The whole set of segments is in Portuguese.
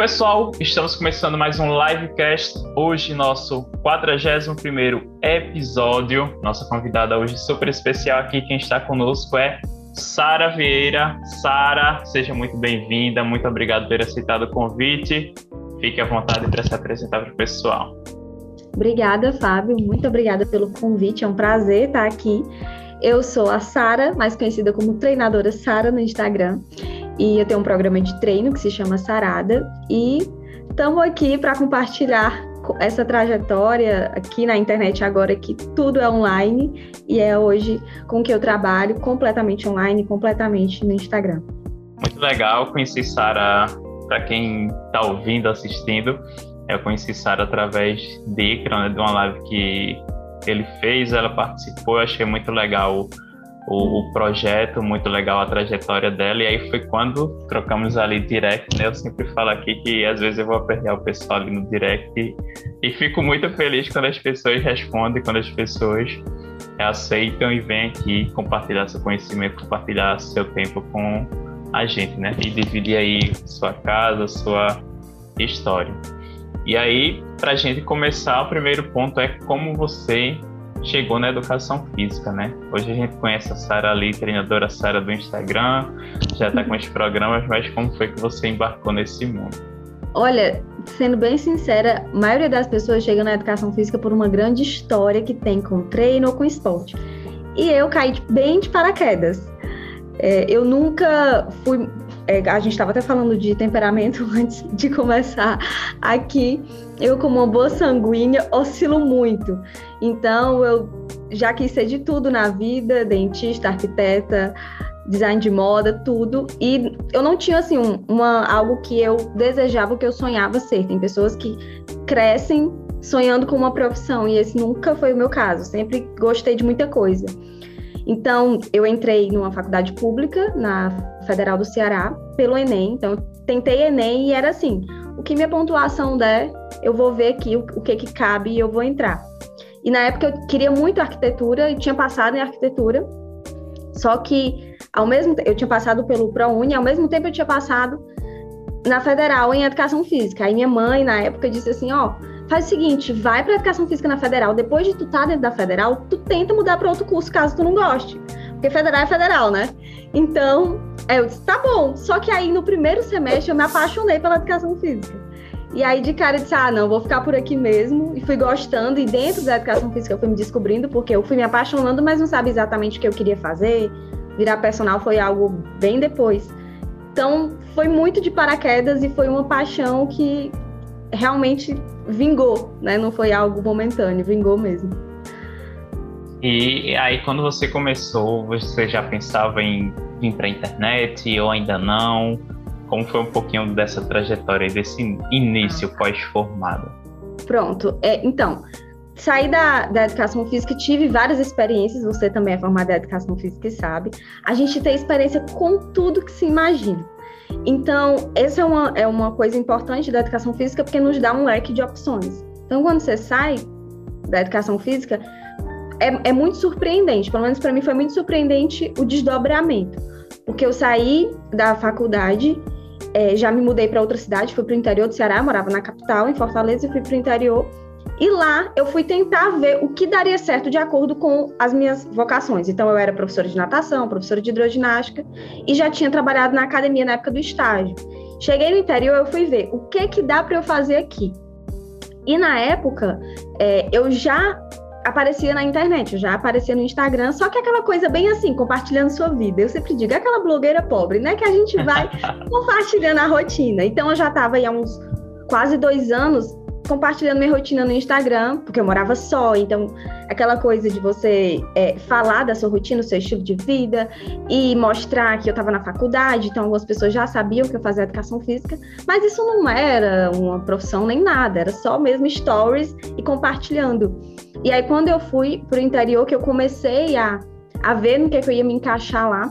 pessoal, estamos começando mais um livecast. Hoje, nosso 41 episódio. Nossa convidada hoje super especial aqui, quem está conosco é Sara Vieira. Sara, seja muito bem-vinda, muito obrigado por ter aceitado o convite. Fique à vontade para se apresentar para o pessoal. Obrigada, Fábio. Muito obrigada pelo convite. É um prazer estar aqui. Eu sou a Sara, mais conhecida como treinadora Sara no Instagram. E eu tenho um programa de treino que se chama Sarada. E estamos aqui para compartilhar essa trajetória aqui na internet agora que tudo é online e é hoje com que eu trabalho completamente online, completamente no Instagram. Muito legal, conheci Sara, para quem está ouvindo, assistindo, eu conheci Sara através de Icra, de uma live que ele fez, ela participou, eu achei muito legal o, o, projeto, muito legal a trajetória dela, e aí foi quando trocamos ali direct, né? Eu sempre falo aqui que às vezes eu vou aperrear o pessoal ali no direct e, e fico muito feliz quando as pessoas respondem, quando as pessoas aceitam e vêm aqui compartilhar seu conhecimento, compartilhar seu tempo com a gente, né? E dividir aí sua casa, sua história. E aí, para a gente começar, o primeiro ponto é como você chegou na educação física, né? Hoje a gente conhece a Sara ali, treinadora Sara do Instagram, já está com os programas, mas como foi que você embarcou nesse mundo? Olha, sendo bem sincera, a maioria das pessoas chega na educação física por uma grande história que tem com treino ou com esporte. E eu caí bem de paraquedas. É, eu nunca fui. É, a gente estava até falando de temperamento antes de começar aqui. Eu, como uma boa sanguínea, oscilo muito. Então, eu já quis ser de tudo na vida: dentista, arquiteta, design de moda, tudo. E eu não tinha, assim, uma, algo que eu desejava, que eu sonhava ser. Tem pessoas que crescem sonhando com uma profissão, e esse nunca foi o meu caso. Sempre gostei de muita coisa. Então, eu entrei numa faculdade pública, na Federal do Ceará, pelo Enem. Então, tentei Enem e era assim: o que minha pontuação der, eu vou ver aqui o, o que, que cabe e eu vou entrar. E na época eu queria muito arquitetura e tinha passado em arquitetura. Só que ao mesmo eu tinha passado pelo ProUni, ao mesmo tempo eu tinha passado na federal em educação física. Aí minha mãe na época disse assim, ó, faz o seguinte, vai para educação física na federal, depois de tu tá dentro da federal, tu tenta mudar para outro curso caso tu não goste. Porque federal é federal, né? Então, eu disse, tá bom. Só que aí no primeiro semestre eu me apaixonei pela educação física. E aí, de cara, eu disse: ah, não, vou ficar por aqui mesmo. E fui gostando. E dentro da educação física, eu fui me descobrindo, porque eu fui me apaixonando, mas não sabia exatamente o que eu queria fazer. Virar personal foi algo bem depois. Então, foi muito de paraquedas e foi uma paixão que realmente vingou, né? Não foi algo momentâneo, vingou mesmo. E aí, quando você começou, você já pensava em vir para a internet ou ainda não? Como foi um pouquinho dessa trajetória, desse início pós-formado? Pronto. É, então, saí da, da educação física, tive várias experiências, você também é formada em educação física e sabe. A gente tem experiência com tudo que se imagina. Então, essa é uma, é uma coisa importante da educação física, porque nos dá um leque de opções. Então, quando você sai da educação física, é, é muito surpreendente, pelo menos para mim foi muito surpreendente o desdobramento. Porque eu saí da faculdade é, já me mudei para outra cidade, fui para o interior do Ceará, morava na capital, em Fortaleza, e fui para o interior. E lá eu fui tentar ver o que daria certo de acordo com as minhas vocações. Então eu era professora de natação, professora de hidroginástica e já tinha trabalhado na academia na época do estágio. Cheguei no interior, eu fui ver o que que dá para eu fazer aqui. E na época, é, eu já aparecia na internet, já aparecia no Instagram, só que aquela coisa bem assim, compartilhando sua vida. Eu sempre digo, é aquela blogueira pobre, né? Que a gente vai compartilhando a rotina. Então eu já estava aí há uns quase dois anos compartilhando minha rotina no Instagram, porque eu morava só, então aquela coisa de você é, falar da sua rotina, do seu estilo de vida e mostrar que eu estava na faculdade, então algumas pessoas já sabiam que eu fazia educação física, mas isso não era uma profissão nem nada, era só mesmo stories e compartilhando. E aí, quando eu fui para o interior, que eu comecei a, a ver no que, é que eu ia me encaixar lá,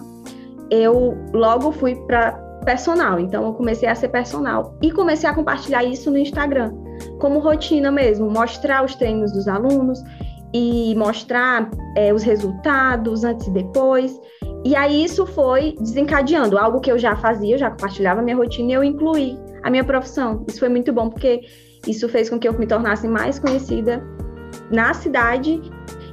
eu logo fui para personal. Então, eu comecei a ser personal e comecei a compartilhar isso no Instagram, como rotina mesmo, mostrar os treinos dos alunos e mostrar é, os resultados antes e depois. E aí isso foi desencadeando algo que eu já fazia, eu já compartilhava minha rotina e eu incluí a minha profissão. Isso foi muito bom, porque isso fez com que eu me tornasse mais conhecida na cidade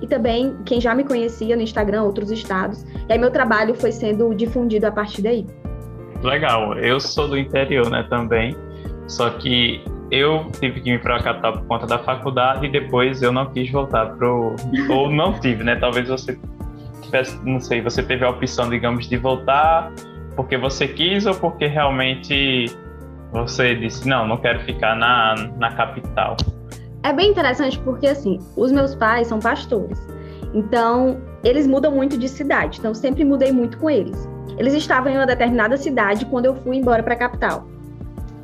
e também quem já me conhecia no Instagram, outros estados. E aí meu trabalho foi sendo difundido a partir daí. Legal. Eu sou do interior, né, também. Só que eu tive que vir para a capital por conta da faculdade e depois eu não quis voltar pro ou não tive, né? Talvez você tivesse, não sei, você teve a opção, digamos, de voltar porque você quis ou porque realmente você disse, não, não quero ficar na, na capital? É bem interessante porque, assim, os meus pais são pastores. Então, eles mudam muito de cidade. Então, sempre mudei muito com eles. Eles estavam em uma determinada cidade quando eu fui embora para a capital.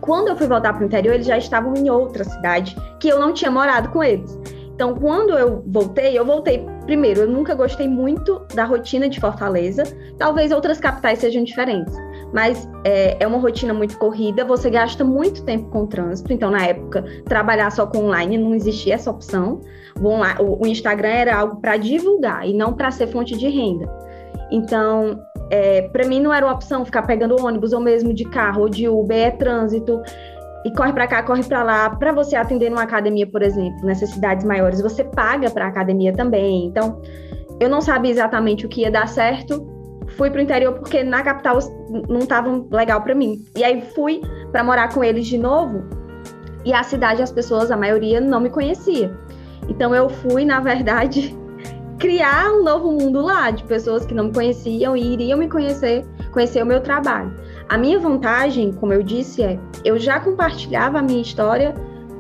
Quando eu fui voltar para o interior, eles já estavam em outra cidade que eu não tinha morado com eles. Então, quando eu voltei, eu voltei. Primeiro, eu nunca gostei muito da rotina de Fortaleza. Talvez outras capitais sejam diferentes, mas é, é uma rotina muito corrida. Você gasta muito tempo com o trânsito. Então, na época, trabalhar só com online não existia essa opção. O, o Instagram era algo para divulgar e não para ser fonte de renda. Então, é, para mim não era uma opção ficar pegando ônibus ou mesmo de carro ou de Uber, é trânsito e corre para cá, corre para lá. Para você atender numa academia, por exemplo, nessas cidades maiores, você paga para academia também. Então, eu não sabia exatamente o que ia dar certo. Fui para o interior porque na capital não estava legal para mim. E aí fui para morar com eles de novo. E a cidade, as pessoas, a maioria não me conhecia. Então eu fui, na verdade, criar um novo mundo lá de pessoas que não me conheciam e iriam me conhecer, conhecer o meu trabalho. A minha vantagem, como eu disse, é eu já compartilhava a minha história,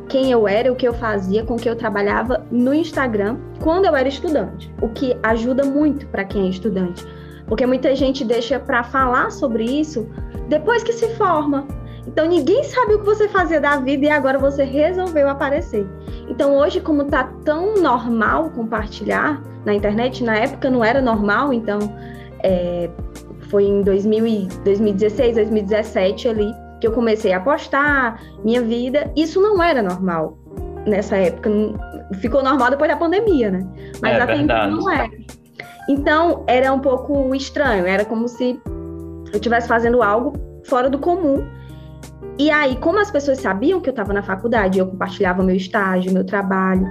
quem eu era, o que eu fazia, com o que eu trabalhava no Instagram quando eu era estudante, o que ajuda muito para quem é estudante, porque muita gente deixa para falar sobre isso depois que se forma. Então ninguém sabe o que você fazia da vida e agora você resolveu aparecer. Então hoje, como tá tão normal compartilhar na internet, na época não era normal, então é, foi em 2000 2016, 2017 ali que eu comecei a postar minha vida. Isso não era normal nessa época. Ficou normal depois da pandemia, né? Mas é, até então não era. Então era um pouco estranho. Era como se eu estivesse fazendo algo fora do comum. E aí, como as pessoas sabiam que eu estava na faculdade, eu compartilhava meu estágio, meu trabalho,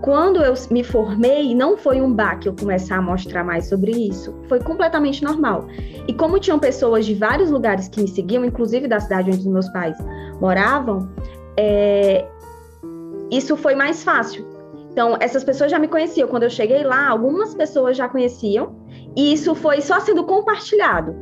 quando eu me formei, não foi um baque eu começar a mostrar mais sobre isso. Foi completamente normal. E como tinham pessoas de vários lugares que me seguiam, inclusive da cidade onde os meus pais moravam, é... isso foi mais fácil. Então, essas pessoas já me conheciam. Quando eu cheguei lá, algumas pessoas já conheciam. E isso foi só sendo compartilhado.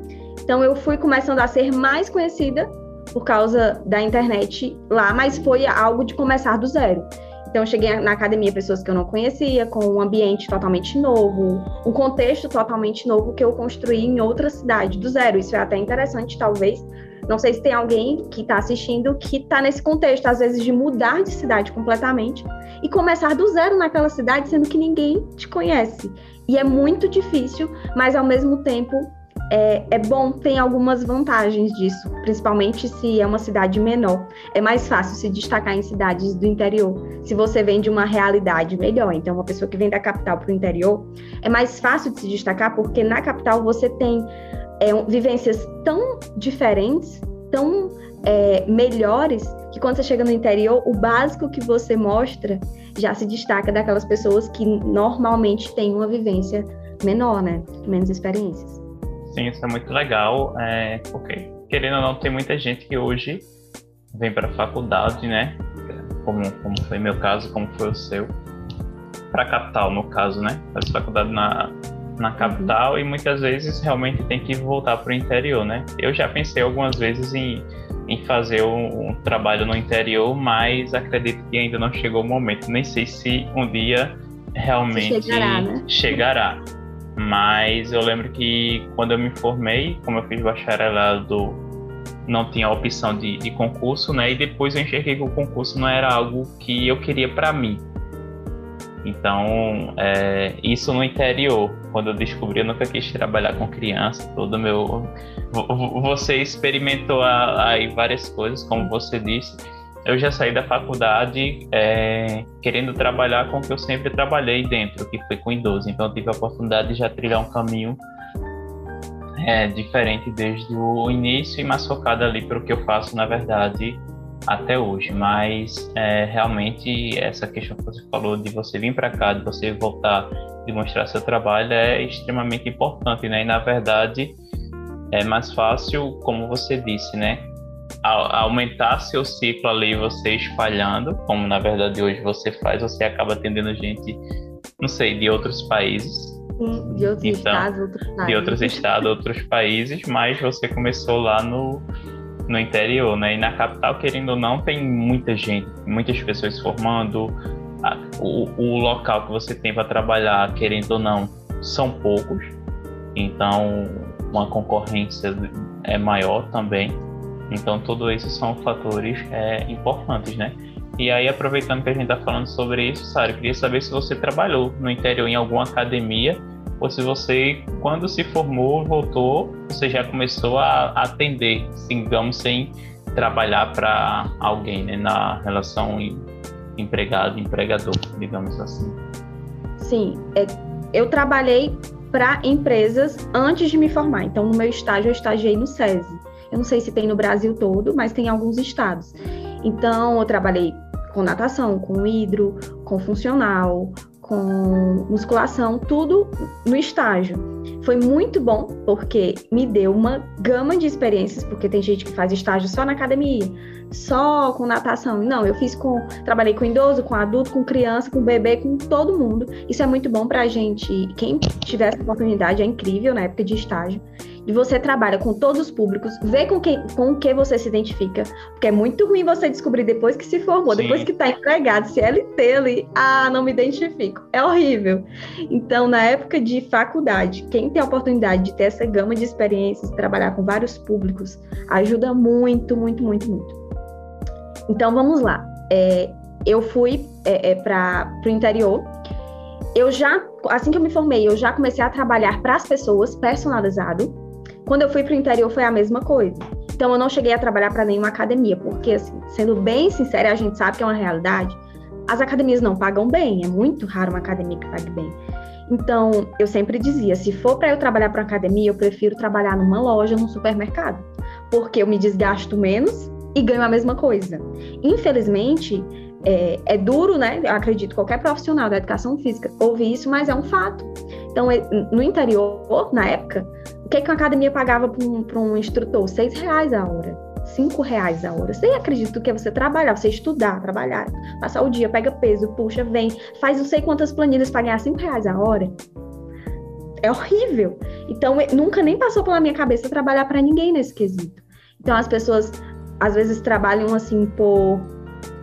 Então, eu fui começando a ser mais conhecida por causa da internet lá, mas foi algo de começar do zero. Então, eu cheguei na academia pessoas que eu não conhecia, com um ambiente totalmente novo, um contexto totalmente novo que eu construí em outra cidade, do zero. Isso é até interessante, talvez. Não sei se tem alguém que está assistindo que está nesse contexto, às vezes, de mudar de cidade completamente e começar do zero naquela cidade, sendo que ninguém te conhece. E é muito difícil, mas ao mesmo tempo é, é, bom, tem algumas vantagens disso, principalmente se é uma cidade menor. É mais fácil se destacar em cidades do interior, se você vem de uma realidade melhor. Então, uma pessoa que vem da capital para o interior, é mais fácil de se destacar porque na capital você tem é, vivências tão diferentes, tão é, melhores, que quando você chega no interior, o básico que você mostra já se destaca daquelas pessoas que normalmente têm uma vivência menor, né? Menos experiências. Sim, isso é muito legal, é, porque, querendo ou não, tem muita gente que hoje vem para a faculdade, né? Como, como foi meu caso, como foi o seu, para a capital, no caso, né? Faz faculdade na, na capital uhum. e muitas vezes realmente tem que voltar para o interior, né? Eu já pensei algumas vezes em, em fazer um, um, trabalho no interior, mas acredito que ainda não chegou o momento. Nem sei se um dia realmente chegará. Né? chegará. Mas eu lembro que quando eu me formei, como eu fiz bacharelado, não tinha opção de, de concurso, né? E depois eu enxerguei que o concurso não era algo que eu queria para mim. Então, é, isso no interior, quando eu descobri, eu nunca quis trabalhar com criança, todo meu... Você experimentou aí várias coisas, como você disse, eu já saí da faculdade é, querendo trabalhar com o que eu sempre trabalhei dentro, que foi com idoso. Então eu tive a oportunidade de já trilhar um caminho é diferente desde o início e mais focada ali para o que eu faço, na verdade, até hoje. Mas é, realmente essa questão que você falou de você vir para cá, de você voltar e mostrar seu trabalho é extremamente importante, né? E na verdade é mais fácil, como você disse, né? Aumentar seu ciclo ali, você espalhando, como na verdade hoje você faz, você acaba atendendo gente, não sei, de outros países. Sim, de outros então, estados, outros países. De outros estados, outros países, mas você começou lá no, no interior, né? E na capital, querendo ou não, tem muita gente, muitas pessoas formando. O, o local que você tem para trabalhar, querendo ou não, são poucos. Então, uma concorrência é maior também. Então, tudo isso são fatores é, importantes, né? E aí, aproveitando que a gente está falando sobre isso, Sara, queria saber se você trabalhou no interior em alguma academia ou se você, quando se formou, voltou, você já começou a atender, digamos, sem trabalhar para alguém, né? Na relação empregado-empregador, digamos assim. Sim, é, eu trabalhei para empresas antes de me formar. Então, no meu estágio, eu estagiei no SESI. Eu não sei se tem no Brasil todo, mas tem em alguns estados. Então, eu trabalhei com natação, com hidro, com funcional, com musculação, tudo no estágio. Foi muito bom, porque me deu uma gama de experiências, porque tem gente que faz estágio só na academia, só com natação. Não, eu fiz com. Trabalhei com idoso, com adulto, com criança, com bebê, com todo mundo. Isso é muito bom pra gente. Quem tiver essa oportunidade é incrível na época de estágio e você trabalha com todos os públicos, vê com quem com o que você se identifica, porque é muito ruim você descobrir depois que se formou, Sim. depois que está empregado, se LT ali, ah, não me identifico. É horrível. Então, na época de faculdade, quem tem a oportunidade de ter essa gama de experiências, trabalhar com vários públicos, ajuda muito, muito, muito, muito. Então, vamos lá. É, eu fui é, é, para o interior. Eu já, assim que eu me formei, eu já comecei a trabalhar para as pessoas, personalizado. Quando eu fui para o interior foi a mesma coisa. Então eu não cheguei a trabalhar para nenhuma academia, porque assim, sendo bem sincera, a gente sabe que é uma realidade. As academias não pagam bem, é muito raro uma academia que pague bem. Então, eu sempre dizia, se for para eu trabalhar para academia, eu prefiro trabalhar numa loja, num supermercado, porque eu me desgasto menos e ganho a mesma coisa. Infelizmente, é, é duro, né? Eu acredito qualquer profissional da educação física ouvir isso, mas é um fato. Então, no interior, na época, o que, que a academia pagava para um, um instrutor? Seis reais a hora. Cinco reais a hora. Você acredita que é você trabalhar, você estudar, trabalhar, passar o dia, pega peso, puxa, vem, faz não sei quantas planilhas para ganhar cinco reais a hora? É horrível. Então, nunca nem passou pela minha cabeça trabalhar para ninguém nesse quesito. Então, as pessoas às vezes trabalham assim por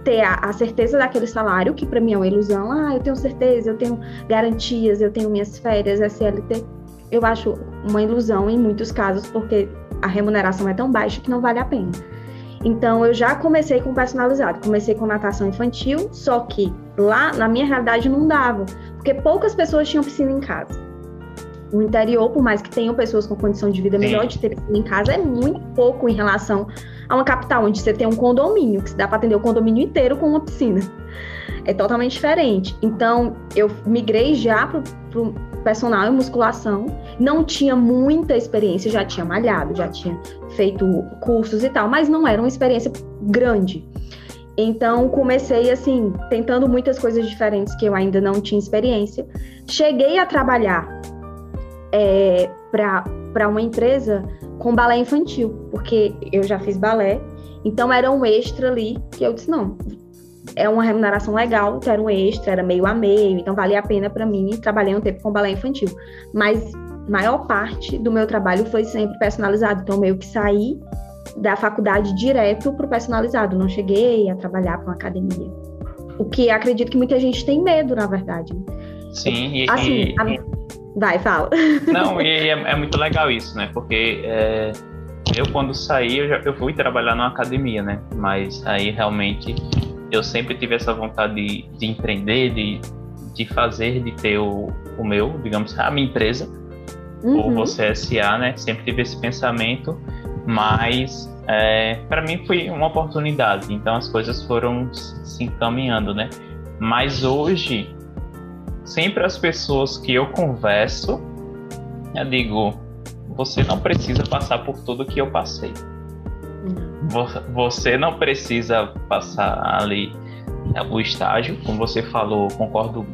ter a, a certeza daquele salário, que para mim é uma ilusão. Ah, eu tenho certeza, eu tenho garantias, eu tenho minhas férias, SLT eu acho uma ilusão em muitos casos, porque a remuneração é tão baixa que não vale a pena. Então, eu já comecei com personalizado, comecei com natação infantil, só que lá na minha realidade não dava, porque poucas pessoas tinham piscina em casa. O interior, por mais que tenham pessoas com condição de vida melhor de ter piscina em casa, é muito pouco em relação a uma capital, onde você tem um condomínio, que se dá para atender o condomínio inteiro com uma piscina. É totalmente diferente. Então, eu migrei já para personal e musculação, não tinha muita experiência, já tinha malhado, já tinha feito cursos e tal, mas não era uma experiência grande. Então, comecei assim, tentando muitas coisas diferentes que eu ainda não tinha experiência. Cheguei a trabalhar é, para uma empresa com balé infantil, porque eu já fiz balé, então era um extra ali que eu disse: não, é uma remuneração legal, que era um extra, era meio a meio, então valia a pena para mim. Trabalhei um tempo com balé infantil, mas maior parte do meu trabalho foi sempre personalizado, então meio que saí da faculdade direto para o personalizado, não cheguei a trabalhar com academia. O que acredito que muita gente tem medo, na verdade. Sim, e, assim, e... A... vai, fala. Não, e é, é, muito legal isso, né? Porque é, eu quando saí, eu, já, eu fui trabalhar numa academia, né? Mas aí realmente eu sempre tive essa vontade de, de empreender, de, de fazer, de ter o, o meu, digamos, a minha empresa, uhum. ou você SA, né? Sempre tive esse pensamento, mas é, para mim foi uma oportunidade, então as coisas foram se encaminhando, né? Mas hoje, sempre as pessoas que eu converso, eu digo, você não precisa passar por tudo que eu passei. Você não precisa passar ali é, o estágio, como você falou, concordo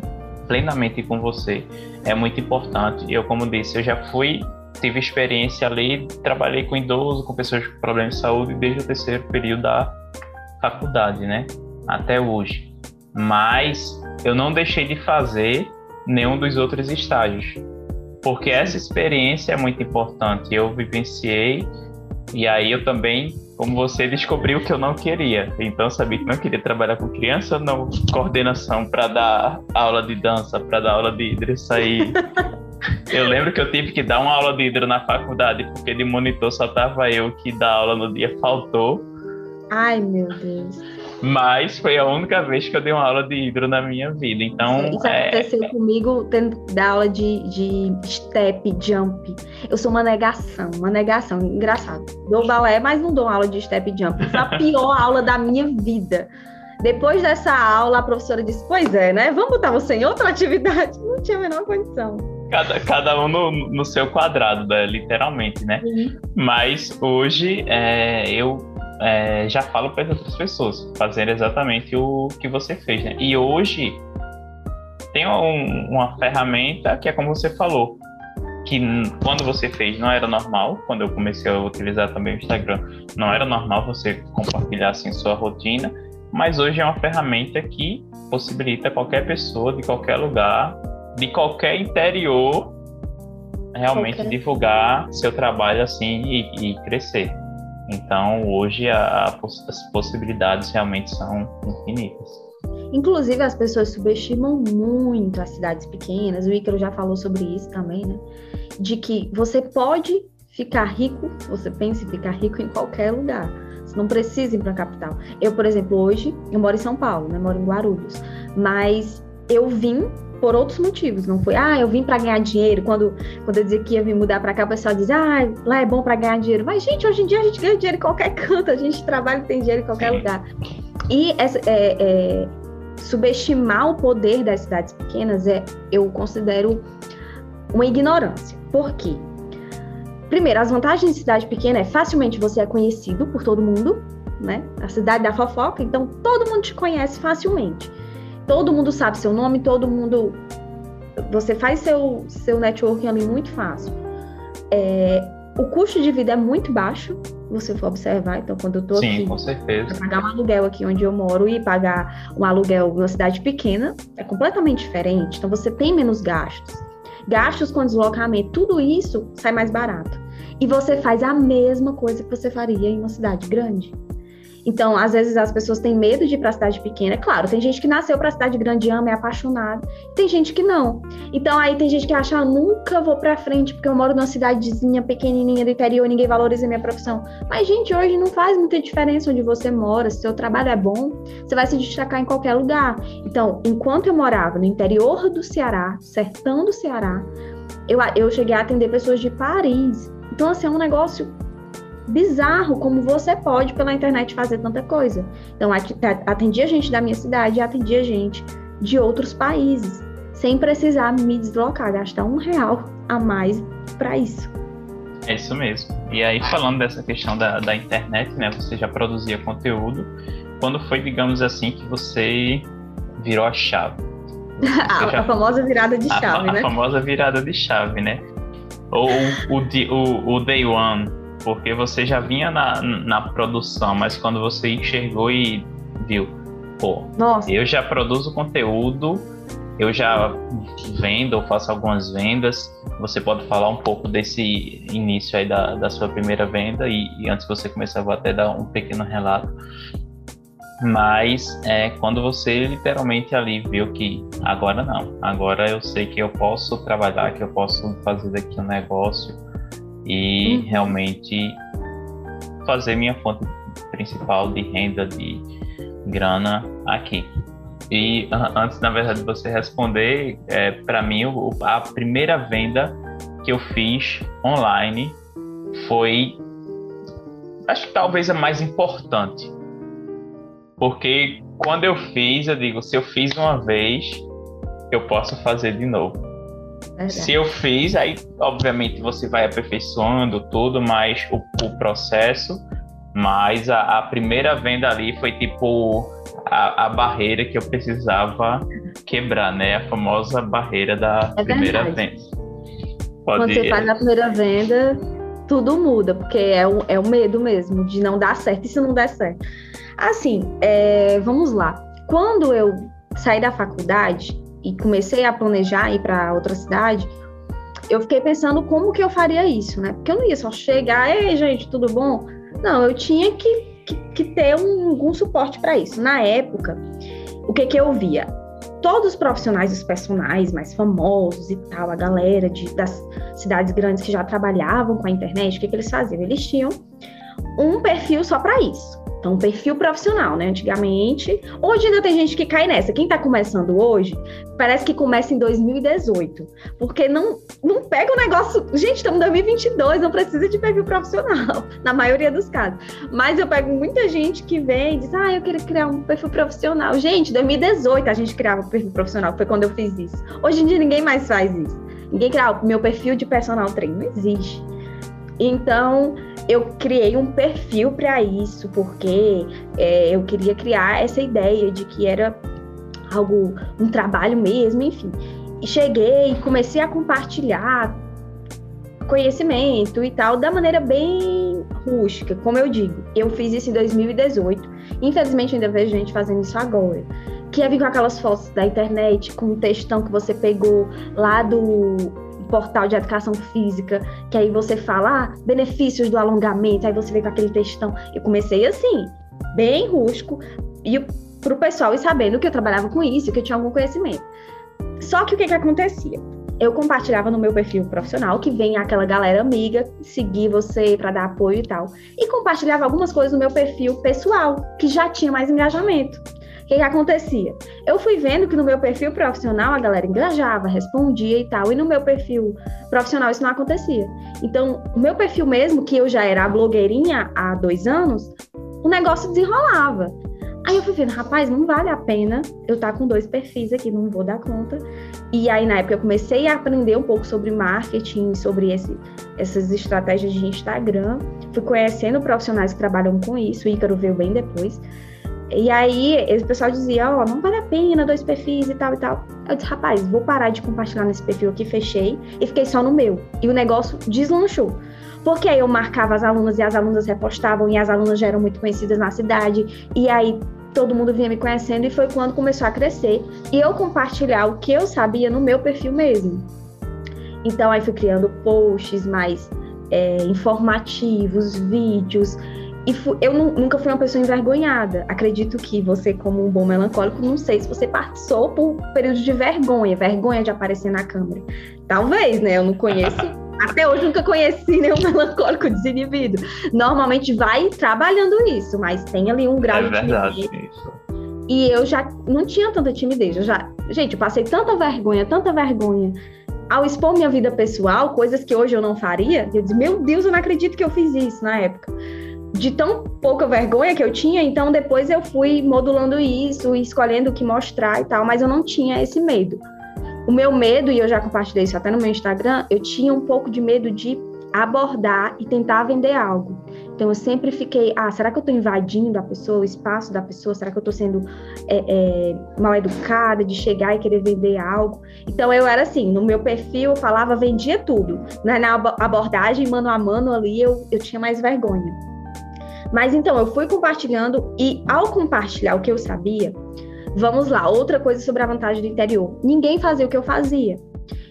plenamente com você. É muito importante. Eu, como disse, eu já fui, tive experiência ali, trabalhei com idoso, com pessoas com problemas de saúde desde o terceiro período da faculdade, né? Até hoje. Mas eu não deixei de fazer nenhum dos outros estágios. Porque essa experiência é muito importante. Eu vivenciei e aí eu também, como você, descobri o que eu não queria. Então sabia que não queria trabalhar com criança, não coordenação para dar aula de dança, para dar aula de hidro, isso aí. eu lembro que eu tive que dar uma aula de hidro na faculdade, porque de monitor só tava eu que dar aula no dia faltou. Ai, meu Deus. Mas foi a única vez que eu dei uma aula de hidro na minha vida. Então. Isso é... aconteceu comigo tendo da aula de, de step, jump. Eu sou uma negação, uma negação. Engraçado. Dou balé, mas não dou aula de step jump. Foi a pior aula da minha vida. Depois dessa aula, a professora disse: Pois é, né? Vamos botar você em outra atividade. Não tinha a menor condição. Cada, cada um no, no seu quadrado, né? literalmente, né? Uhum. Mas hoje é, eu é, já falo para as outras pessoas fazer exatamente o que você fez, né? E hoje tem um, uma ferramenta que é como você falou, que quando você fez não era normal, quando eu comecei a utilizar também o Instagram, não era normal você compartilhar assim sua rotina, mas hoje é uma ferramenta que possibilita qualquer pessoa de qualquer lugar, de qualquer interior, realmente qualquer... divulgar seu trabalho assim e, e crescer. Então, hoje a, as possibilidades realmente são infinitas. Inclusive, as pessoas subestimam muito as cidades pequenas, o Ícaro já falou sobre isso também, né? De que você pode ficar rico, você pensa em ficar rico em qualquer lugar. Você não precisa ir para a capital. Eu, por exemplo, hoje, eu moro em São Paulo, né? Moro em Guarulhos. Mas eu vim por outros motivos. Não foi, ah, eu vim para ganhar dinheiro. Quando, quando eu dizia que ia vir mudar para cá, o pessoal dizia, ah, lá é bom para ganhar dinheiro. Mas, gente, hoje em dia a gente ganha dinheiro em qualquer canto, a gente trabalha e tem dinheiro em qualquer Sim. lugar. E essa, é, é, subestimar o poder das cidades pequenas é, eu considero uma ignorância. Por quê? Primeiro, as vantagens de cidade pequena é facilmente você é conhecido por todo mundo, né? A cidade da fofoca, então todo mundo te conhece facilmente todo mundo sabe seu nome, todo mundo. Você faz seu, seu networking ali muito fácil. É, o custo de vida é muito baixo, você for observar. Então, quando eu tô Sim, aqui, com certeza. pagar um aluguel aqui onde eu moro e pagar um aluguel numa cidade pequena é completamente diferente. Então, você tem menos gastos. Gastos com deslocamento, tudo isso sai mais barato. E você faz a mesma coisa que você faria em uma cidade grande. Então, às vezes as pessoas têm medo de ir para cidade pequena. É claro, tem gente que nasceu para cidade grande, ama, é apaixonado. Tem gente que não. Então, aí tem gente que acha, ah, nunca vou para frente porque eu moro numa cidadezinha pequenininha do interior, ninguém valoriza a minha profissão. Mas, gente, hoje não faz muita diferença onde você mora. Se seu trabalho é bom, você vai se destacar em qualquer lugar. Então, enquanto eu morava no interior do Ceará, sertão do Ceará, eu, eu cheguei a atender pessoas de Paris. Então, assim, é um negócio bizarro como você pode pela internet fazer tanta coisa. Então, atendia gente da minha cidade, atendia gente de outros países, sem precisar me deslocar, gastar um real a mais para isso. É isso mesmo. E aí, falando dessa questão da, da internet, né? Você já produzia conteúdo. Quando foi, digamos assim, que você virou a chave? a, já... a, famosa virada de chave, a, né? A famosa virada de chave, né? Ou o, o, o, o day one, porque você já vinha na, na produção, mas quando você enxergou e viu, pô, Nossa. eu já produzo conteúdo, eu já vendo ou faço algumas vendas. Você pode falar um pouco desse início aí da, da sua primeira venda e, e antes de você começar, vou até dar um pequeno relato. Mas é, quando você literalmente ali viu que agora não, agora eu sei que eu posso trabalhar, que eu posso fazer daqui um negócio, e uhum. realmente fazer minha fonte principal de renda, de grana aqui. E antes, na verdade, de você responder, é, para mim, a primeira venda que eu fiz online foi, acho que talvez a mais importante. Porque quando eu fiz, eu digo, se eu fiz uma vez, eu posso fazer de novo. Se eu fiz, aí obviamente você vai aperfeiçoando tudo, mas o, o processo, mas a, a, primeira venda ali foi tipo a, a, barreira que eu precisava quebrar, né? A famosa barreira da é primeira verdade. venda. Pode... Quando você faz a primeira venda, tudo muda, porque é o, é o medo mesmo de não dar certo e se não der certo. Assim, é, vamos lá. Quando eu saí da faculdade, e comecei a planejar ir para outra cidade, eu fiquei pensando como que eu faria isso, né? Porque eu não ia só chegar, ei, gente, tudo bom? Não, eu tinha que, que, que ter um, algum suporte para isso. Na época, o que que eu via? Todos os profissionais dos personagens mais famosos e tal, a galera de, das cidades grandes que já trabalhavam com a internet, o que, que eles faziam? Eles tinham um perfil só para isso. Então, perfil profissional, né? Antigamente. Hoje ainda tem gente que cai nessa. Quem está começando hoje, parece que começa em 2018. Porque não, não pega o negócio. Gente, estamos em 2022, não precisa de perfil profissional, na maioria dos casos. Mas eu pego muita gente que vem e diz: ah, eu queria criar um perfil profissional. Gente, 2018 a gente criava perfil profissional, foi quando eu fiz isso. Hoje em dia ninguém mais faz isso. Ninguém cria o meu perfil de personal trainer. Não existe. Então, eu criei um perfil para isso, porque é, eu queria criar essa ideia de que era algo, um trabalho mesmo, enfim. E cheguei, comecei a compartilhar conhecimento e tal, da maneira bem rústica, como eu digo. Eu fiz isso em 2018. Infelizmente, ainda vejo gente fazendo isso agora. Que é vir com aquelas fotos da internet, com um textão que você pegou lá do portal de educação física, que aí você fala ah, benefícios do alongamento, aí você vem com aquele textão. Eu comecei assim, bem rústico, e para o pessoal ir sabendo que eu trabalhava com isso, que eu tinha algum conhecimento. Só que o que, que acontecia? Eu compartilhava no meu perfil profissional, que vem aquela galera amiga seguir você para dar apoio e tal. E compartilhava algumas coisas no meu perfil pessoal, que já tinha mais engajamento que, que acontecia? Eu fui vendo que no meu perfil profissional a galera engajava, respondia e tal, e no meu perfil profissional isso não acontecia. Então, o meu perfil mesmo, que eu já era blogueirinha há dois anos, o negócio desenrolava. Aí eu fui vendo, rapaz, não vale a pena eu estar tá com dois perfis aqui, não vou dar conta. E aí, na época, eu comecei a aprender um pouco sobre marketing, sobre esse, essas estratégias de Instagram. Fui conhecendo profissionais que trabalham com isso, o Ícaro veio bem depois. E aí, o pessoal dizia, ó, oh, não vale a pena dois perfis e tal e tal. Eu disse, rapaz, vou parar de compartilhar nesse perfil aqui, fechei e fiquei só no meu. E o negócio deslanchou. Porque aí eu marcava as alunas e as alunas repostavam e as alunas já eram muito conhecidas na cidade. E aí todo mundo vinha me conhecendo e foi quando começou a crescer. E eu compartilhar o que eu sabia no meu perfil mesmo. Então aí fui criando posts mais é, informativos, vídeos. E eu nunca fui uma pessoa envergonhada. Acredito que você, como um bom melancólico, não sei se você passou por um período de vergonha, vergonha de aparecer na câmera. Talvez, né? Eu não conheço. Até hoje nunca conheci nenhum melancólico desinibido. Normalmente vai trabalhando isso, mas tem ali um grau é de verdade, timidez. Isso. E eu já não tinha tanta timidez. Eu já, gente, eu passei tanta vergonha, tanta vergonha ao expor minha vida pessoal, coisas que hoje eu não faria. Eu disse, meu Deus, eu não acredito que eu fiz isso na época de tão pouca vergonha que eu tinha, então depois eu fui modulando isso, escolhendo o que mostrar e tal, mas eu não tinha esse medo. O meu medo, e eu já compartilhei isso até no meu Instagram, eu tinha um pouco de medo de abordar e tentar vender algo. Então eu sempre fiquei, ah, será que eu estou invadindo a pessoa, o espaço da pessoa? Será que eu estou sendo é, é, mal educada de chegar e querer vender algo? Então eu era assim, no meu perfil eu falava, vendia tudo. Na, na abordagem, mano a mano ali, eu, eu tinha mais vergonha. Mas então, eu fui compartilhando e ao compartilhar o que eu sabia, vamos lá, outra coisa sobre a vantagem do interior. Ninguém fazia o que eu fazia.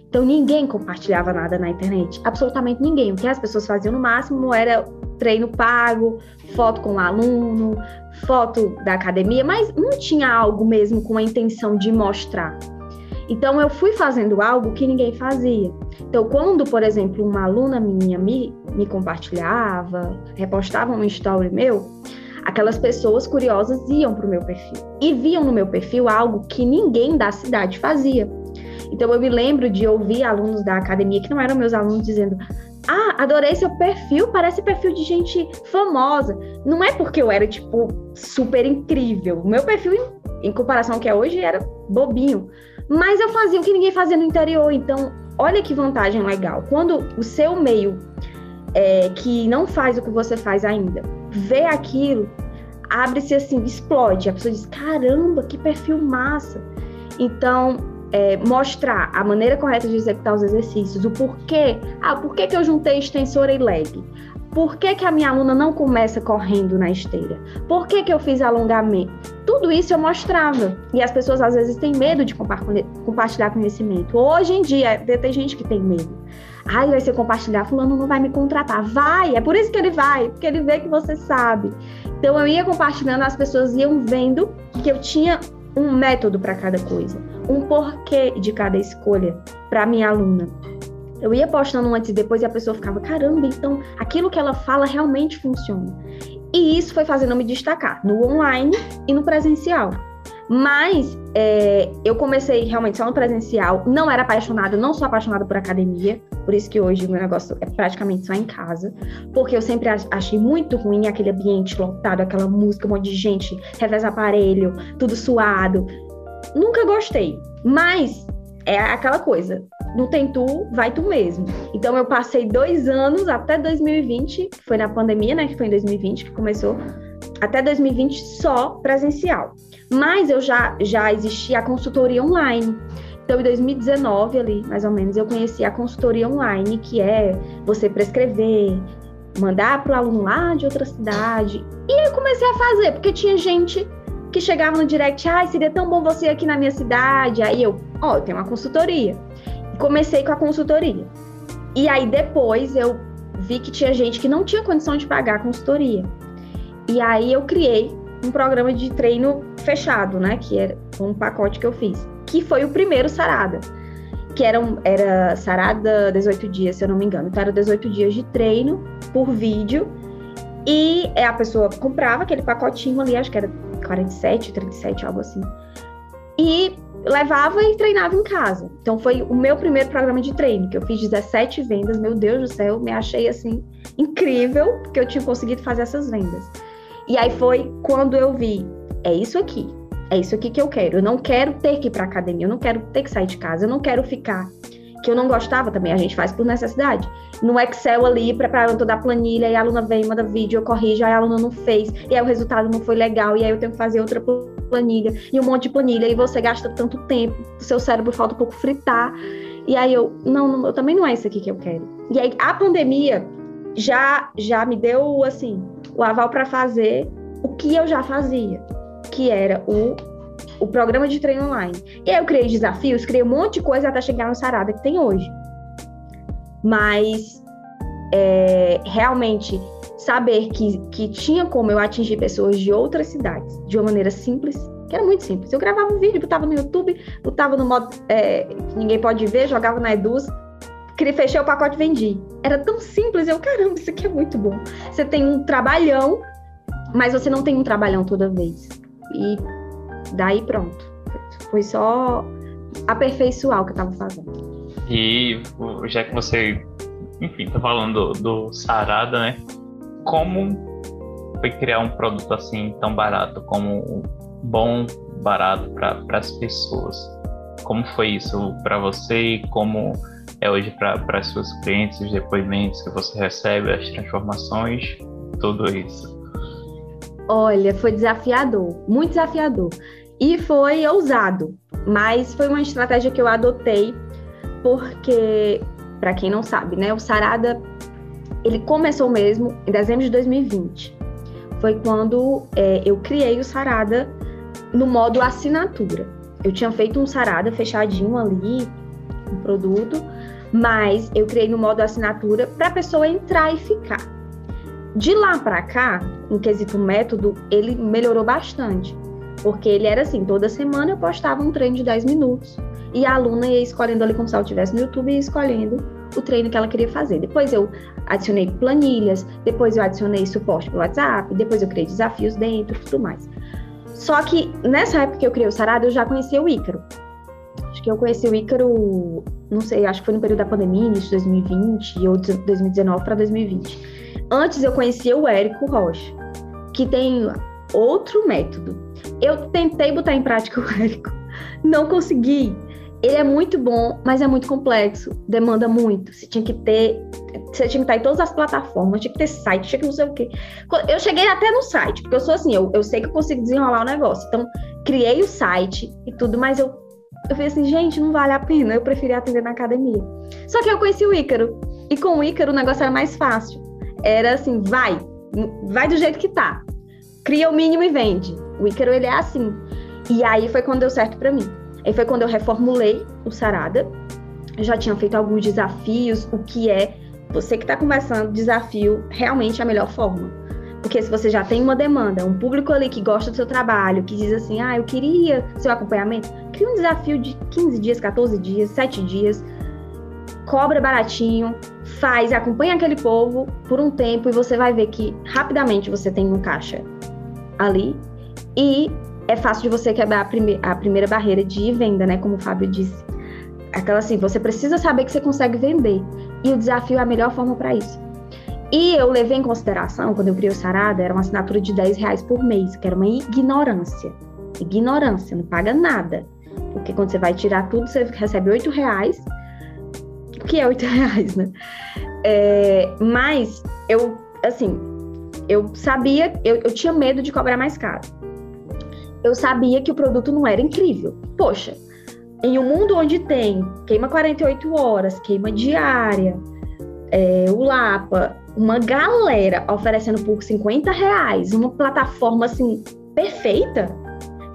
Então, ninguém compartilhava nada na internet. Absolutamente ninguém. O que as pessoas faziam no máximo era treino pago, foto com o aluno, foto da academia, mas não tinha algo mesmo com a intenção de mostrar. Então, eu fui fazendo algo que ninguém fazia. Então, quando, por exemplo, uma aluna minha me, me compartilhava, repostava um story meu, aquelas pessoas curiosas iam para o meu perfil e viam no meu perfil algo que ninguém da cidade fazia. Então, eu me lembro de ouvir alunos da academia, que não eram meus alunos, dizendo: Ah, adorei seu perfil, parece perfil de gente famosa. Não é porque eu era, tipo, super incrível. O meu perfil, em comparação ao que é hoje, era bobinho. Mas eu fazia o que ninguém fazia no interior, então olha que vantagem legal. Quando o seu meio, é, que não faz o que você faz ainda, vê aquilo, abre-se assim, explode. A pessoa diz: caramba, que perfil massa. Então, é, mostrar a maneira correta de executar os exercícios, o porquê. Ah, por que, que eu juntei extensora e leg? Por que, que a minha aluna não começa correndo na esteira? Por que, que eu fiz alongamento? Tudo isso eu mostrava. E as pessoas às vezes têm medo de compartilhar conhecimento. Hoje em dia, tem gente que tem medo. Ai, vai ser compartilhar, fulano não vai me contratar. Vai, é por isso que ele vai, porque ele vê que você sabe. Então eu ia compartilhando, as pessoas iam vendo que eu tinha um método para cada coisa, um porquê de cada escolha para minha aluna. Eu ia postando antes e depois e a pessoa ficava, caramba, então aquilo que ela fala realmente funciona. E isso foi fazendo eu me destacar no online e no presencial. Mas é, eu comecei realmente só no presencial, não era apaixonada, não sou apaixonada por academia, por isso que hoje o meu negócio é praticamente só em casa, porque eu sempre achei muito ruim aquele ambiente lotado, aquela música, um monte de gente, revés aparelho, tudo suado. Nunca gostei, mas é aquela coisa, não tem tu, vai tu mesmo. Então eu passei dois anos até 2020, foi na pandemia, né, que foi em 2020 que começou, até 2020 só presencial. Mas eu já, já existia a consultoria online. Então, em 2019, ali, mais ou menos, eu conheci a consultoria online, que é você prescrever, mandar para o aluno lá de outra cidade. E eu comecei a fazer, porque tinha gente que chegava no direct, ai, ah, seria tão bom você aqui na minha cidade. Aí eu, ó, oh, uma consultoria. Comecei com a consultoria. E aí depois eu vi que tinha gente que não tinha condição de pagar a consultoria. E aí eu criei um programa de treino fechado, né? Que era um pacote que eu fiz. Que foi o primeiro Sarada. Que era, um, era Sarada 18 dias, se eu não me engano. Então, era 18 dias de treino por vídeo. E é, a pessoa comprava aquele pacotinho ali, acho que era 47, 37, algo assim. E levava e treinava em casa. Então foi o meu primeiro programa de treino, que eu fiz 17 vendas. Meu Deus do céu, me achei assim incrível porque eu tinha conseguido fazer essas vendas. E aí foi quando eu vi, é isso aqui. É isso aqui que eu quero. Eu não quero ter que ir para academia, eu não quero ter que sair de casa, eu não quero ficar que eu não gostava também, a gente faz por necessidade. No Excel ali, preparando toda a planilha, e a aluna vem, manda vídeo, eu corrijo, aí a aluna não fez, e aí o resultado não foi legal, e aí eu tenho que fazer outra planilha, e um monte de planilha, e você gasta tanto tempo, seu cérebro falta um pouco fritar. E aí eu, não, não eu também não é isso aqui que eu quero. E aí a pandemia já já me deu assim, o aval para fazer o que eu já fazia, que era o o programa de treino online. E aí eu criei desafios, criei um monte de coisa até chegar no Sarada que tem hoje. Mas é, realmente saber que, que tinha como eu atingir pessoas de outras cidades de uma maneira simples, que era muito simples. Eu gravava um vídeo, botava no YouTube, botava no modo é, que ninguém pode ver, jogava na Eduz, fechei o pacote e vendi. Era tão simples, eu, caramba, isso aqui é muito bom. Você tem um trabalhão, mas você não tem um trabalhão toda vez. E Daí pronto. Foi só aperfeiçoar o que eu estava fazendo. E já que você, enfim, tá falando do, do Sarada, né? Como foi criar um produto assim tão barato, como bom, barato para as pessoas? Como foi isso para você como é hoje para seus clientes, os depoimentos que você recebe, as transformações, tudo isso? Olha, foi desafiador, muito desafiador. E foi ousado, mas foi uma estratégia que eu adotei porque, para quem não sabe, né, o Sarada ele começou mesmo em dezembro de 2020. Foi quando é, eu criei o Sarada no modo assinatura. Eu tinha feito um Sarada fechadinho ali, um produto, mas eu criei no modo assinatura para a pessoa entrar e ficar. De lá para cá, em quesito método, ele melhorou bastante. Porque ele era assim, toda semana eu postava um treino de 10 minutos. E a aluna ia escolhendo ali como se ela estivesse no YouTube e escolhendo o treino que ela queria fazer. Depois eu adicionei planilhas, depois eu adicionei suporte pelo WhatsApp, depois eu criei desafios dentro e tudo mais. Só que nessa época que eu criei o Sarado, eu já conhecia o Ícaro. Acho que eu conheci o Ícaro, não sei, acho que foi no período da pandemia, início de 2020 ou 2019 para 2020. Antes eu conhecia o Érico Rocha, que tem outro método. Eu tentei botar em prática o Érico, não consegui. Ele é muito bom, mas é muito complexo, demanda muito. Você tinha que ter, você tinha que estar em todas as plataformas, tinha que ter site, tinha que não sei o quê. Eu cheguei até no site, porque eu sou assim, eu, eu sei que eu consigo desenrolar o negócio. Então, criei o site e tudo, mas eu, eu falei assim, gente, não vale a pena, eu preferi atender na academia. Só que eu conheci o Ícaro, e com o Ícaro o negócio era mais fácil. Era assim, vai, vai do jeito que tá. Cria o mínimo e vende. O Ícaro, ele é assim. E aí foi quando deu certo para mim. Aí foi quando eu reformulei o Sarada. Eu já tinha feito alguns desafios, o que é você que está começando desafio realmente é a melhor forma. Porque se você já tem uma demanda, um público ali que gosta do seu trabalho, que diz assim, ah, eu queria seu acompanhamento, cria um desafio de 15 dias, 14 dias, 7 dias, cobra baratinho, faz, acompanha aquele povo por um tempo e você vai ver que rapidamente você tem um caixa ali e é fácil de você quebrar a, prime a primeira barreira de venda, né? Como o Fábio disse. Aquela assim, você precisa saber que você consegue vender. E o desafio é a melhor forma para isso. E eu levei em consideração, quando eu criei o Sarada, era uma assinatura de 10 reais por mês, que era uma ignorância. Ignorância, não paga nada. Porque quando você vai tirar tudo, você recebe 8 reais. O que é 8 reais, né? É, mas eu, assim, eu sabia, eu, eu tinha medo de cobrar mais caro eu sabia que o produto não era incrível. Poxa, em um mundo onde tem queima 48 horas, queima diária, é, o Lapa, uma galera oferecendo por 50 reais, uma plataforma assim perfeita.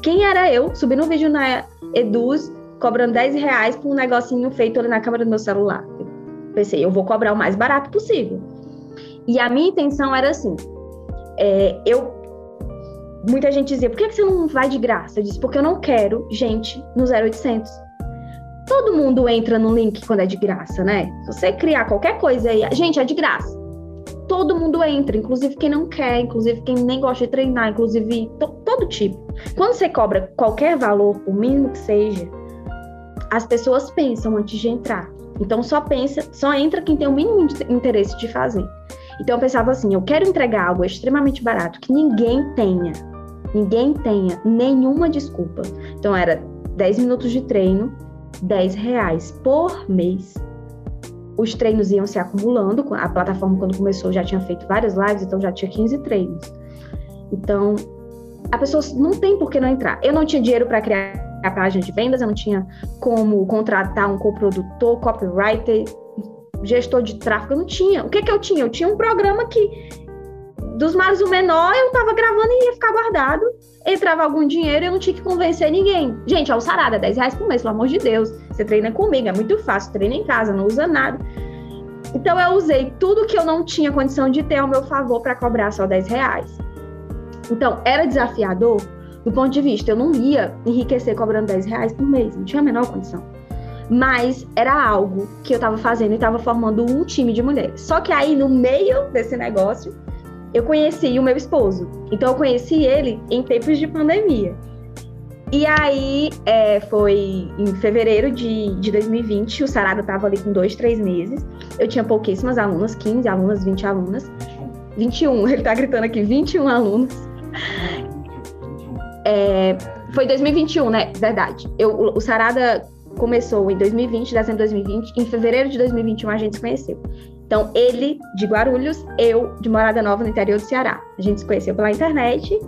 Quem era eu subindo um vídeo na Eduz, cobrando 10 reais por um negocinho feito ali na câmera do meu celular? Pensei, eu vou cobrar o mais barato possível. E a minha intenção era assim: é, eu muita gente dizia, por que você não vai de graça? Eu disse, porque eu não quero gente no 0800. Todo mundo entra no link quando é de graça, né? Se você criar qualquer coisa aí, gente, é de graça. Todo mundo entra, inclusive quem não quer, inclusive quem nem gosta de treinar, inclusive to todo tipo. Quando você cobra qualquer valor, por mínimo que seja, as pessoas pensam antes de entrar. Então só pensa, só entra quem tem o mínimo interesse de fazer. Então eu pensava assim, eu quero entregar algo extremamente barato que ninguém tenha ninguém tenha nenhuma desculpa. Então era 10 minutos de treino, 10 reais por mês. Os treinos iam se acumulando, a plataforma quando começou já tinha feito várias lives, então já tinha 15 treinos. Então, a pessoa não tem por que não entrar. Eu não tinha dinheiro para criar a página de vendas, eu não tinha como contratar um coprodutor, copywriter, gestor de tráfego, eu não tinha. O que que eu tinha? Eu tinha um programa que dos males o menor, eu tava gravando e ia ficar guardado. Entrava algum dinheiro e eu não tinha que convencer ninguém. Gente, é o Sarada, 10 reais por mês, pelo amor de Deus. Você treina comigo, é muito fácil, treina em casa, não usa nada. Então eu usei tudo que eu não tinha condição de ter ao meu favor para cobrar só 10 reais. Então, era desafiador do ponto de vista, eu não ia enriquecer cobrando 10 reais por mês, não tinha a menor condição. Mas era algo que eu estava fazendo e estava formando um time de mulheres. Só que aí, no meio desse negócio, eu conheci o meu esposo. Então eu conheci ele em tempos de pandemia. E aí é, foi em fevereiro de, de 2020, o Sarada estava ali com dois, três meses. Eu tinha pouquíssimas alunas, 15 alunas, 20 alunas. 21, ele está gritando aqui, 21 alunos. É, foi 2021, né? Verdade. Eu, o Sarada começou em 2020, dezembro de 2020. Em fevereiro de 2021 a gente se conheceu. Então, ele de Guarulhos, eu de Morada Nova, no interior do Ceará. A gente se conheceu pela internet,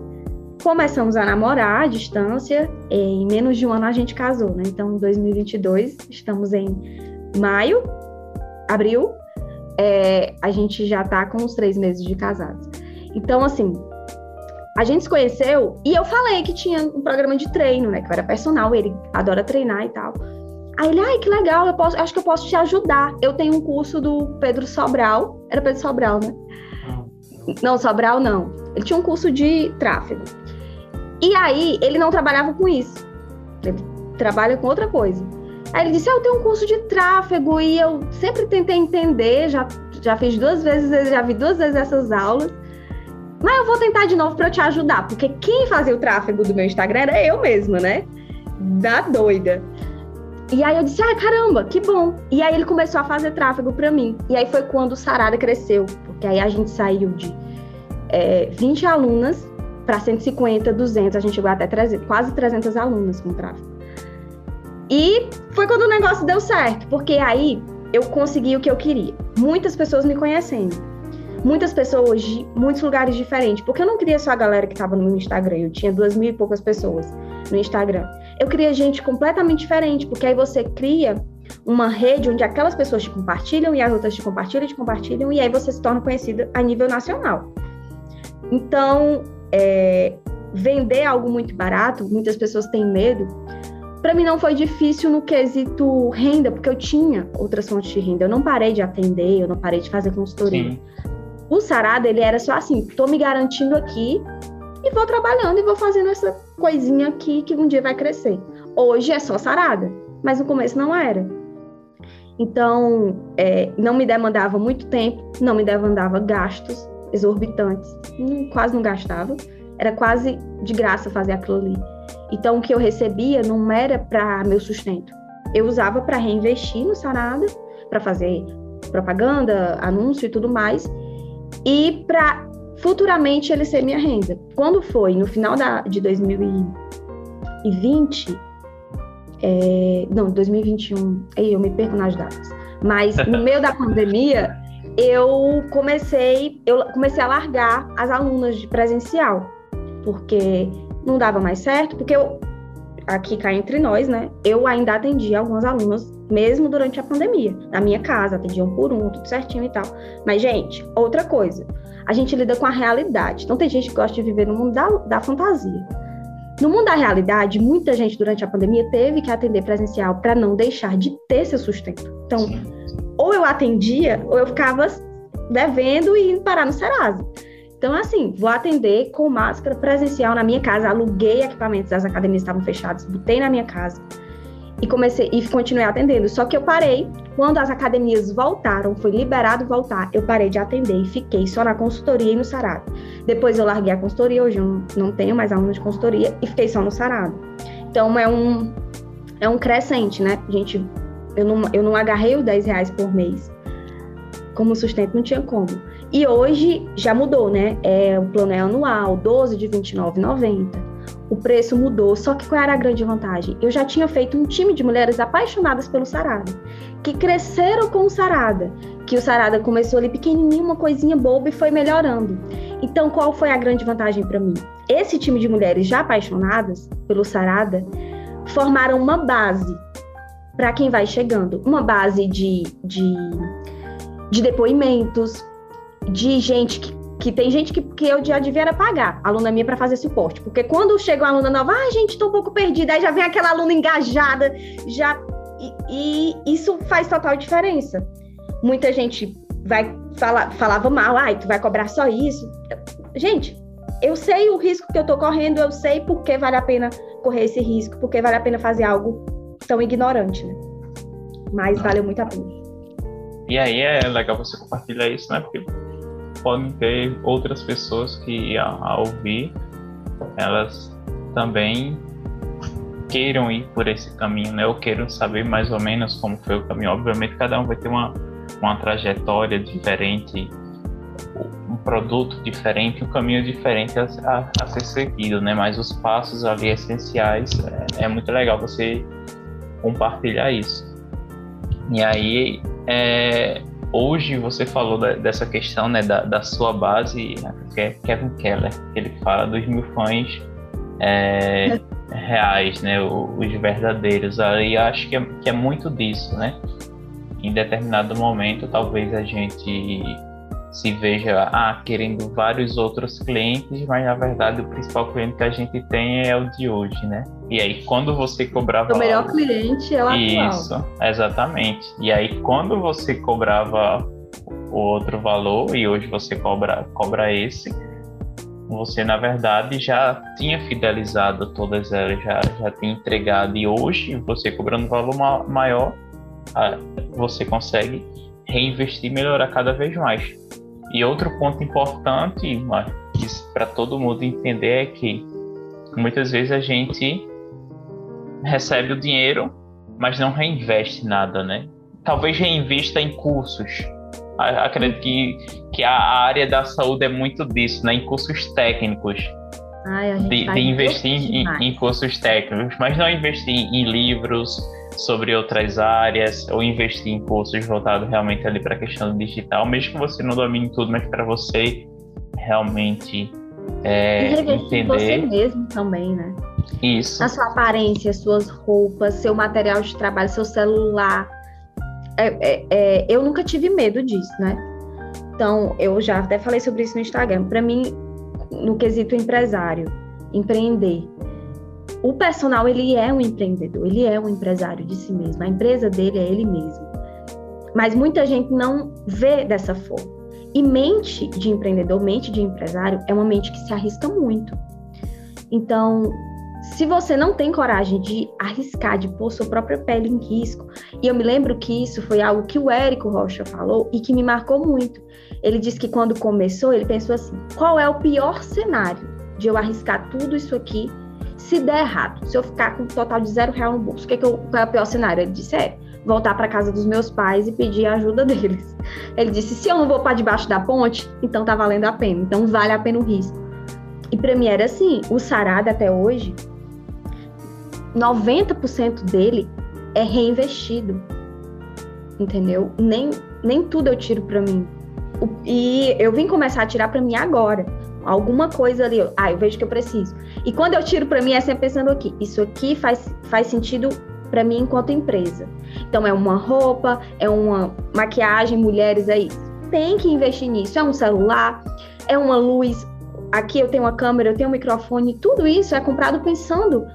começamos a namorar à distância, em menos de um ano a gente casou, né? Então, em 2022, estamos em maio, abril, é, a gente já tá com uns três meses de casados. Então, assim, a gente se conheceu e eu falei que tinha um programa de treino, né? Que eu era personal, ele adora treinar e tal. Aí ele, ai, que legal, eu posso, acho que eu posso te ajudar. Eu tenho um curso do Pedro Sobral. Era Pedro Sobral, né? Não, Sobral não. Ele tinha um curso de tráfego. E aí, ele não trabalhava com isso. Ele trabalha com outra coisa. Aí ele disse: ah, Eu tenho um curso de tráfego e eu sempre tentei entender, já, já fiz duas vezes, já vi duas vezes essas aulas. Mas eu vou tentar de novo para eu te ajudar, porque quem fazia o tráfego do meu Instagram era eu mesma, né? Da doida. E aí eu disse, ah, caramba, que bom. E aí ele começou a fazer tráfego para mim. E aí foi quando o Sarada cresceu, porque aí a gente saiu de é, 20 alunas para 150, 200, a gente chegou até 300, quase 300 alunas com tráfego. E foi quando o negócio deu certo, porque aí eu consegui o que eu queria. Muitas pessoas me conhecendo. Muitas pessoas de muitos lugares diferentes. Porque eu não queria só a galera que estava no meu Instagram. Eu tinha duas mil e poucas pessoas no Instagram. Eu queria gente completamente diferente, porque aí você cria uma rede onde aquelas pessoas te compartilham e as outras te compartilham, te compartilham, e aí você se torna conhecida a nível nacional. Então, é, vender algo muito barato, muitas pessoas têm medo. Para mim não foi difícil no quesito renda, porque eu tinha outras fontes de renda. Eu não parei de atender, eu não parei de fazer consultoria. Sim. O Sarada, ele era só assim, tô me garantindo aqui e vou trabalhando e vou fazendo essa coisinha aqui que um dia vai crescer. Hoje é só Sarada, mas no começo não era. Então, é, não me demandava muito tempo, não me demandava gastos exorbitantes, quase não gastava, era quase de graça fazer aquilo ali. Então, o que eu recebia não era para meu sustento. Eu usava para reinvestir no Sarada, para fazer propaganda, anúncio e tudo mais, e para futuramente ele ser minha renda. Quando foi? No final da, de 2020, é, não, 2021, aí eu me perco nas datas, mas no meio da pandemia, eu comecei, eu comecei a largar as alunas de presencial, porque não dava mais certo, porque eu, aqui cá entre nós, né, eu ainda atendia algumas alunas, mesmo durante a pandemia, na minha casa, atendiam por um, tudo certinho e tal. Mas, gente, outra coisa, a gente lida com a realidade. Então, tem gente que gosta de viver no mundo da, da fantasia. No mundo da realidade, muita gente durante a pandemia teve que atender presencial para não deixar de ter seu sustento. Então, Sim ou eu atendia, ou eu ficava devendo e indo parar no Serasa. Então, assim, vou atender com máscara presencial na minha casa, aluguei equipamentos, as academias estavam fechadas, botei na minha casa e comecei e continuei atendendo. Só que eu parei quando as academias voltaram, foi liberado voltar, eu parei de atender e fiquei só na consultoria e no sarado. Depois eu larguei a consultoria, hoje eu não tenho mais alunos de consultoria e fiquei só no sarado. Então é um é um crescente, né? Gente eu não, eu não agarrei os 10 reais por mês. Como sustento, não tinha como. E hoje já mudou, né? É, o plano é anual, 12 de R$ 29,90. O preço mudou, só que qual era a grande vantagem? Eu já tinha feito um time de mulheres apaixonadas pelo Sarada, que cresceram com o Sarada, que o Sarada começou ali pequenininho, uma coisinha boba e foi melhorando. Então, qual foi a grande vantagem para mim? Esse time de mulheres já apaixonadas pelo Sarada formaram uma base para quem vai chegando. Uma base de, de, de depoimentos, de gente que, que tem gente que, que eu já devia pagar, aluna minha, para fazer suporte. Porque quando chega uma aluna nova, ah, gente, estou um pouco perdida, aí já vem aquela aluna engajada, já. E, e isso faz total diferença. Muita gente vai falar, falava mal, ai, tu vai cobrar só isso. Gente, eu sei o risco que eu tô correndo, eu sei por que vale a pena correr esse risco, porque vale a pena fazer algo tão ignorante, né? Mas valeu muito a pena. E aí é legal você compartilhar isso, né? Porque podem ter outras pessoas que ao ouvir elas também queiram ir por esse caminho, né? Ou queiram saber mais ou menos como foi o caminho. Obviamente cada um vai ter uma, uma trajetória diferente, um produto diferente, um caminho diferente a, a, a ser seguido, né? Mas os passos ali essenciais é, é muito legal você compartilhar isso. E aí, é, hoje você falou da, dessa questão né, da, da sua base, né, que é Kevin Keller, que ele fala dos mil fãs é, reais, né, os verdadeiros. Aí acho que é, que é muito disso, né? Em determinado momento, talvez a gente se veja ah, querendo vários outros clientes, mas na verdade o principal cliente que a gente tem é o de hoje, né? E aí quando você cobrava o melhor algo, cliente é o isso, atual. exatamente. E aí quando você cobrava o outro valor e hoje você cobra cobra esse, você na verdade já tinha fidelizado todas elas, já já tinha entregado e hoje você cobrando valor ma maior, você consegue reinvestir e melhorar cada vez mais. E outro ponto importante, para todo mundo entender, é que muitas vezes a gente recebe o dinheiro, mas não reinveste nada, né? Talvez reinvesta em cursos. Acredito que, que a área da saúde é muito disso, né? Em cursos técnicos. Ai, de, de, investir em, em, cursos técnicos, mas não investir em livros sobre outras áreas ou investir em cursos voltados realmente ali para a questão do digital, mesmo que você não domine tudo, mas para você realmente é, e entender. você mesmo também, né? Isso. A sua aparência, suas roupas, seu material de trabalho, seu celular. É, é, é, eu nunca tive medo disso, né? Então, eu já até falei sobre isso no Instagram. Para mim, no quesito empresário, empreender, o personal ele é um empreendedor, ele é um empresário de si mesmo. A empresa dele é ele mesmo. Mas muita gente não vê dessa forma. E mente de empreendedor, mente de empresário é uma mente que se arrisca muito. Então, se você não tem coragem de arriscar, de pôr sua própria pele em risco, e eu me lembro que isso foi algo que o Érico Rocha falou e que me marcou muito. Ele disse que quando começou, ele pensou assim: qual é o pior cenário de eu arriscar tudo isso aqui se der errado? Se eu ficar com um total de zero real no bolso, o que, é que eu, qual é o pior cenário? Ele disse: é voltar para casa dos meus pais e pedir a ajuda deles. Ele disse: se eu não vou para debaixo da ponte, então tá valendo a pena, então vale a pena o risco. E para mim era assim: o Sarada até hoje 90% dele é reinvestido. Entendeu? Nem, nem tudo eu tiro para mim. E eu vim começar a tirar para mim agora. Alguma coisa ali, ah, eu vejo que eu preciso. E quando eu tiro para mim é sempre pensando aqui, isso aqui faz, faz sentido para mim enquanto empresa. Então é uma roupa, é uma maquiagem, mulheres aí tem que investir nisso. É um celular, é uma luz. Aqui eu tenho uma câmera, eu tenho um microfone, tudo isso é comprado pensando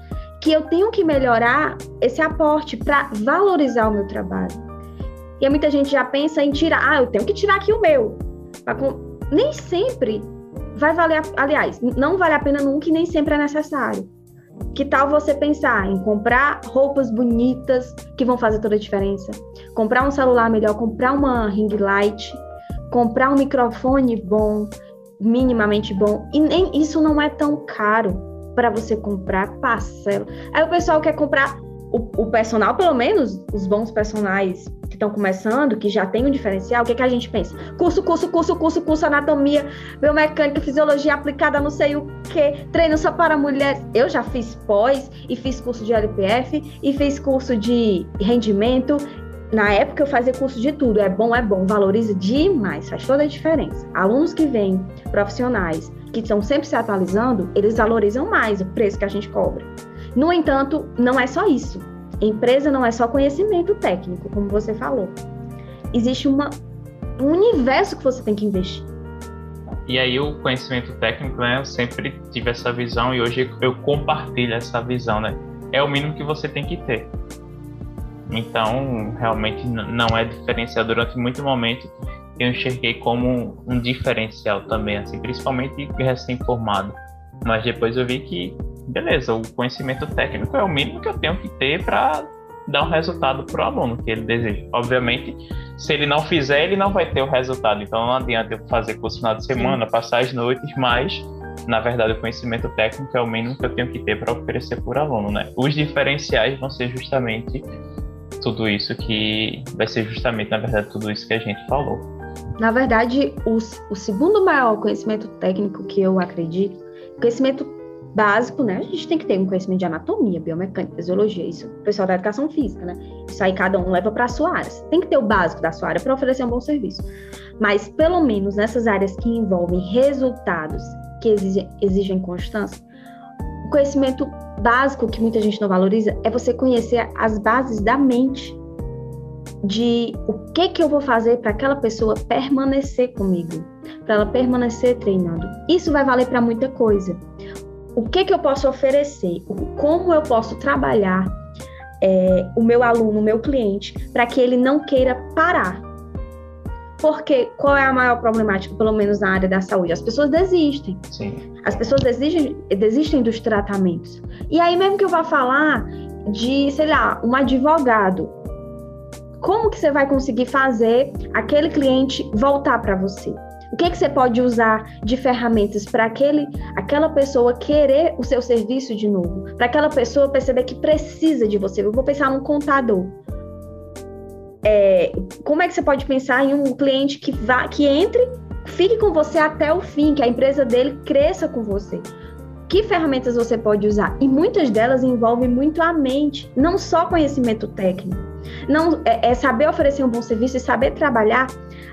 que eu tenho que melhorar esse aporte para valorizar o meu trabalho. E muita gente já pensa em tirar, ah, eu tenho que tirar aqui o meu. Nem sempre vai valer, aliás, não vale a pena nunca e nem sempre é necessário. Que tal você pensar em comprar roupas bonitas que vão fazer toda a diferença? Comprar um celular melhor, comprar uma ring light, comprar um microfone bom, minimamente bom. E nem isso não é tão caro para você comprar parcela. Aí o pessoal quer comprar o, o personal, pelo menos os bons personagens que estão começando, que já tem um diferencial, o que, que a gente pensa? Curso, curso, curso, curso, curso, anatomia, biomecânica, fisiologia aplicada, não sei o que, treino só para mulheres. Eu já fiz pós e fiz curso de LPF e fiz curso de rendimento. Na época eu fazia curso de tudo, é bom, é bom, valoriza demais, faz toda a diferença. Alunos que vêm, profissionais, que estão sempre se atualizando, eles valorizam mais o preço que a gente cobra. No entanto, não é só isso. Empresa não é só conhecimento técnico, como você falou. Existe uma, um universo que você tem que investir. E aí o conhecimento técnico, né? Eu sempre tive essa visão e hoje eu compartilho essa visão, né? É o mínimo que você tem que ter. Então, realmente não é diferencial durante muito momento eu enxerguei como um diferencial também, assim, principalmente recém-formado. Mas depois eu vi que, beleza, o conhecimento técnico é o mínimo que eu tenho que ter para dar um resultado para o aluno que ele deseja. Obviamente, se ele não fizer, ele não vai ter o resultado. Então não adianta eu fazer curso final de semana, Sim. passar as noites, mas na verdade o conhecimento técnico é o mínimo que eu tenho que ter para oferecer por aluno, né? Os diferenciais vão ser justamente tudo isso que vai ser justamente, na verdade, tudo isso que a gente falou. Na verdade, o, o segundo maior conhecimento técnico que eu acredito, conhecimento básico, né? A gente tem que ter um conhecimento de anatomia, biomecânica, fisiologia, isso o pessoal da educação física, né? Isso aí cada um leva para a sua área. Você tem que ter o básico da sua área para oferecer um bom serviço. Mas, pelo menos nessas áreas que envolvem resultados que exigem, exigem constância, o conhecimento básico que muita gente não valoriza é você conhecer as bases da mente de o que que eu vou fazer para aquela pessoa permanecer comigo, para ela permanecer treinando. Isso vai valer para muita coisa. O que que eu posso oferecer? Como eu posso trabalhar é, o meu aluno, o meu cliente, para que ele não queira parar? Porque qual é a maior problemática, pelo menos na área da saúde? As pessoas desistem. Sim. As pessoas desistem, desistem dos tratamentos. E aí, mesmo que eu vá falar de, sei lá, um advogado, como que você vai conseguir fazer aquele cliente voltar para você? O que, que você pode usar de ferramentas para aquele, aquela pessoa querer o seu serviço de novo? Para aquela pessoa perceber que precisa de você. Eu vou pensar num contador. É, como é que você pode pensar em um cliente que vá, que entre, fique com você até o fim, que a empresa dele cresça com você? que ferramentas você pode usar. E muitas delas envolvem muito a mente, não só conhecimento técnico. Não é, é saber oferecer um bom serviço e saber trabalhar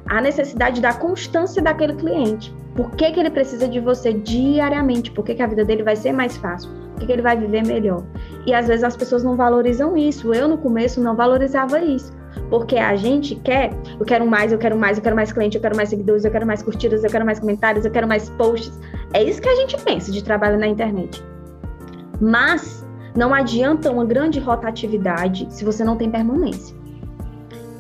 a necessidade da constância daquele cliente. Por que, que ele precisa de você diariamente? Por que, que a vida dele vai ser mais fácil? Por que, que ele vai viver melhor? E às vezes as pessoas não valorizam isso. Eu, no começo, não valorizava isso. Porque a gente quer, eu quero mais, eu quero mais, eu quero mais cliente, eu quero mais seguidores, eu quero mais curtidas, eu quero mais comentários, eu quero mais posts. É isso que a gente pensa de trabalho na internet. Mas não adianta uma grande rotatividade se você não tem permanência.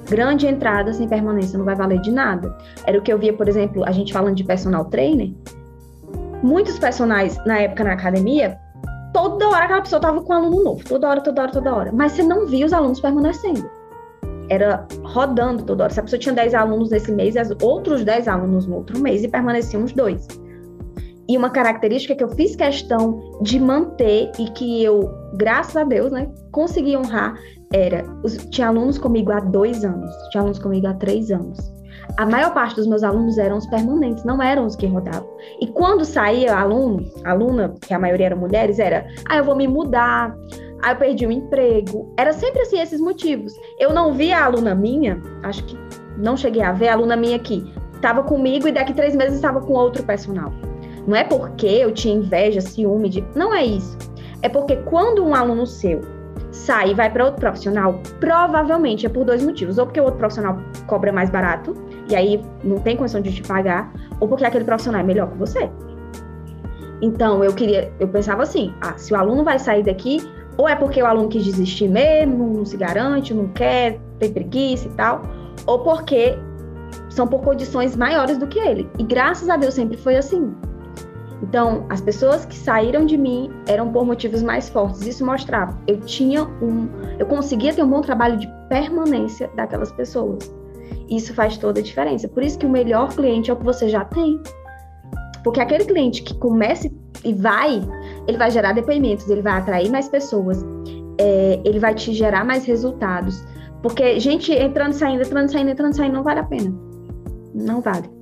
Grande entrada sem permanência não vai valer de nada. Era o que eu via, por exemplo, a gente falando de personal trainer. Muitos personagens na época na academia, toda hora aquela pessoa estava com um aluno novo, toda hora, toda hora, toda hora. Mas você não via os alunos permanecendo era rodando toda hora. Se a pessoa tinha 10 alunos nesse mês, outros 10 alunos no outro mês e permaneciam os dois. E uma característica que eu fiz questão de manter e que eu, graças a Deus, né, consegui honrar era: os, tinha alunos comigo há dois anos, tinha alunos comigo há três anos. A maior parte dos meus alunos eram os permanentes, não eram os que rodavam. E quando saía aluno, aluna, que a maioria eram mulheres, era: ah, eu vou me mudar, aí eu perdi o emprego. Era sempre assim esses motivos. Eu não vi a aluna minha, acho que não cheguei a ver a aluna minha aqui, estava comigo e daqui três meses estava com outro personal. Não é porque eu tinha inveja, ciúme de. Não é isso. É porque quando um aluno seu sai e vai para outro profissional, provavelmente é por dois motivos. Ou porque o outro profissional cobra mais barato, e aí não tem condição de te pagar, ou porque aquele profissional é melhor que você. Então, eu queria, eu pensava assim, ah, se o aluno vai sair daqui, ou é porque o aluno quis desistir mesmo, não se garante, não quer, tem preguiça e tal, ou porque são por condições maiores do que ele. E graças a Deus sempre foi assim. Então, as pessoas que saíram de mim eram por motivos mais fortes. Isso mostrava, eu tinha um, eu conseguia ter um bom trabalho de permanência daquelas pessoas. Isso faz toda a diferença. Por isso que o melhor cliente é o que você já tem. Porque aquele cliente que começa e vai, ele vai gerar depoimentos, ele vai atrair mais pessoas, é, ele vai te gerar mais resultados. Porque gente entrando, saindo, entrando, saindo, entrando, saindo, não vale a pena. Não vale.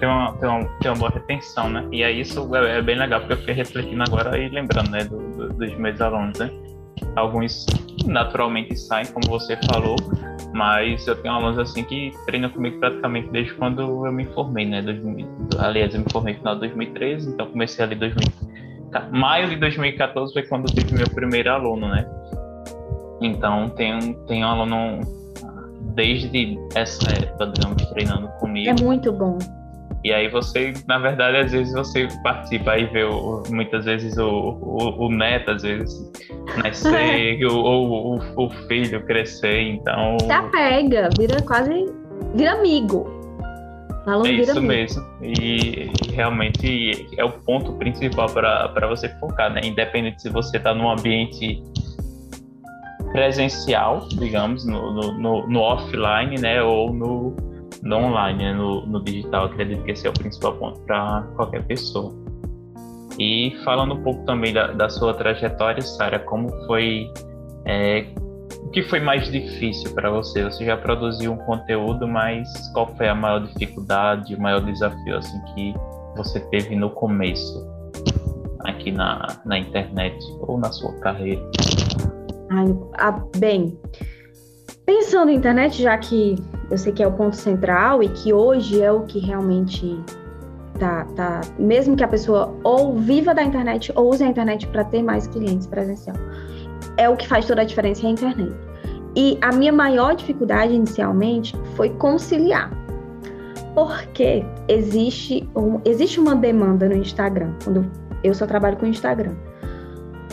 Tem uma, tem uma, uma boa retenção, né? E aí isso é, é, bem legal, porque eu fiquei refletindo agora e lembrando, né, do, do, dos meus alunos, né? Alguns naturalmente saem, como você falou, mas eu tenho alunos assim que treinam comigo praticamente desde quando eu me formei, né? 2000, aliás, eu me formei no final de 2013, então comecei ali em 2000, maio de 2014 foi quando eu tive meu primeiro aluno, né? Então tem tem um aluno desde essa época, digamos, treinando comigo. É muito bom. E aí você, na verdade, às vezes você participa e vê o, muitas vezes o, o, o, neto, às vezes, nascer, ou o, o, filho crescer, então... Se apega, vira quase, vira amigo. É isso amigo. mesmo. E, e, realmente é o ponto principal para você focar, né? Independente se você está num ambiente presencial, digamos, no, no, no, no offline, né? Ou no no online, né, no, no digital, acredito que esse é o principal ponto para qualquer pessoa. E falando um pouco também da, da sua trajetória, Sara, como foi. É, o que foi mais difícil para você? Você já produziu um conteúdo, mas qual foi a maior dificuldade, o maior desafio assim que você teve no começo aqui na, na internet ou na sua carreira? Ai, ah, bem, pensando em internet, já que eu sei que é o ponto central e que hoje é o que realmente tá, tá mesmo que a pessoa ou viva da internet ou use a internet para ter mais clientes presencial, é o que faz toda a diferença é a internet. E a minha maior dificuldade inicialmente foi conciliar. Porque existe, um, existe uma demanda no Instagram, quando eu só trabalho com Instagram.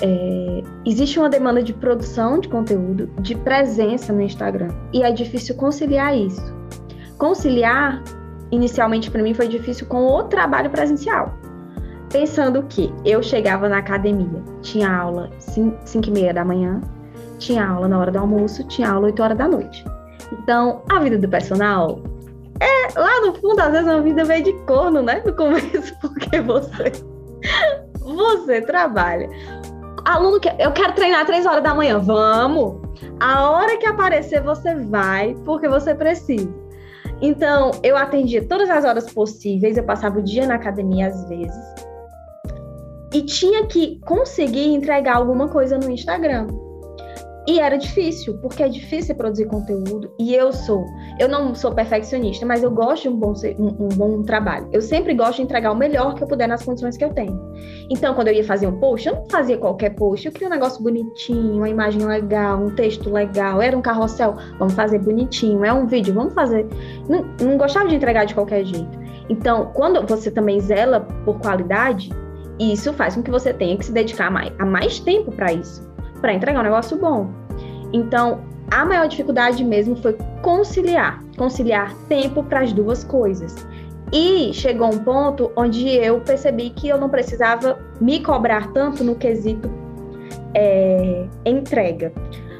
É, existe uma demanda de produção de conteúdo, de presença no Instagram, e é difícil conciliar isso. Conciliar, inicialmente para mim, foi difícil com o trabalho presencial. Pensando que eu chegava na academia, tinha aula 5 e meia da manhã, tinha aula na hora do almoço, tinha aula 8 horas da noite. Então, a vida do personal é, lá no fundo, às vezes, uma vida meio de corno, né? No começo, porque você, você trabalha aluno que eu quero treinar três horas da manhã, vamos. A hora que aparecer você vai, porque você precisa. Então, eu atendia todas as horas possíveis, eu passava o dia na academia às vezes. e tinha que conseguir entregar alguma coisa no Instagram. E era difícil, porque é difícil produzir conteúdo. E eu sou, eu não sou perfeccionista, mas eu gosto de um bom, um, um, bom trabalho. Eu sempre gosto de entregar o melhor que eu puder nas condições que eu tenho. Então, quando eu ia fazer um post, eu não fazia qualquer post. Eu queria um negócio bonitinho, uma imagem legal, um texto legal. Era um carrossel, vamos fazer bonitinho. É um vídeo, vamos fazer. Não, não gostava de entregar de qualquer jeito. Então, quando você também zela por qualidade, isso faz com que você tenha que se dedicar mais, a mais tempo para isso para entregar um negócio bom. Então, a maior dificuldade mesmo foi conciliar, conciliar tempo para as duas coisas. E chegou um ponto onde eu percebi que eu não precisava me cobrar tanto no quesito é, entrega,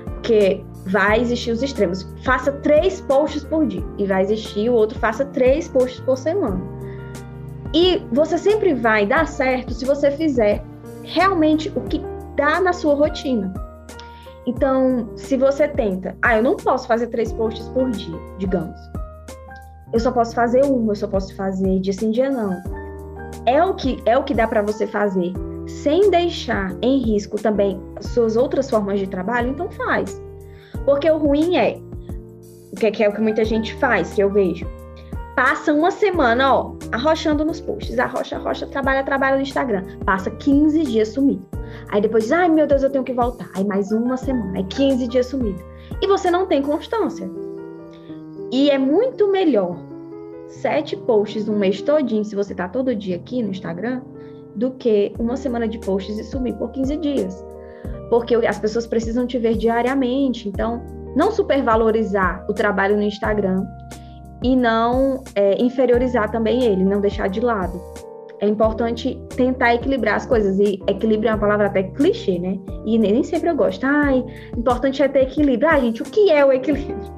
porque vai existir os extremos. Faça três posts por dia e vai existir o outro faça três posts por semana. E você sempre vai dar certo se você fizer realmente o que dá na sua rotina. Então, se você tenta, ah, eu não posso fazer três posts por dia, digamos. Eu só posso fazer um, eu só posso fazer dia sim, dia não. É o que é o que dá para você fazer sem deixar em risco também suas outras formas de trabalho, então faz. Porque o ruim é o que é, é o que muita gente faz, que eu vejo. Passa uma semana, ó, arrochando nos posts, arrocha, arrocha, trabalha, trabalha no Instagram. Passa 15 dias sumido. Aí depois diz, ai meu Deus, eu tenho que voltar. Aí mais uma semana, aí 15 dias sumido. E você não tem constância. E é muito melhor sete posts um mês todinho, se você tá todo dia aqui no Instagram, do que uma semana de posts e sumir por 15 dias. Porque as pessoas precisam te ver diariamente. Então, não supervalorizar o trabalho no Instagram e não é, inferiorizar também ele, não deixar de lado é importante tentar equilibrar as coisas. E equilíbrio é uma palavra até clichê, né? E nem sempre eu gosto. Ai, importante é ter equilíbrio. Ai, gente, o que é o equilíbrio?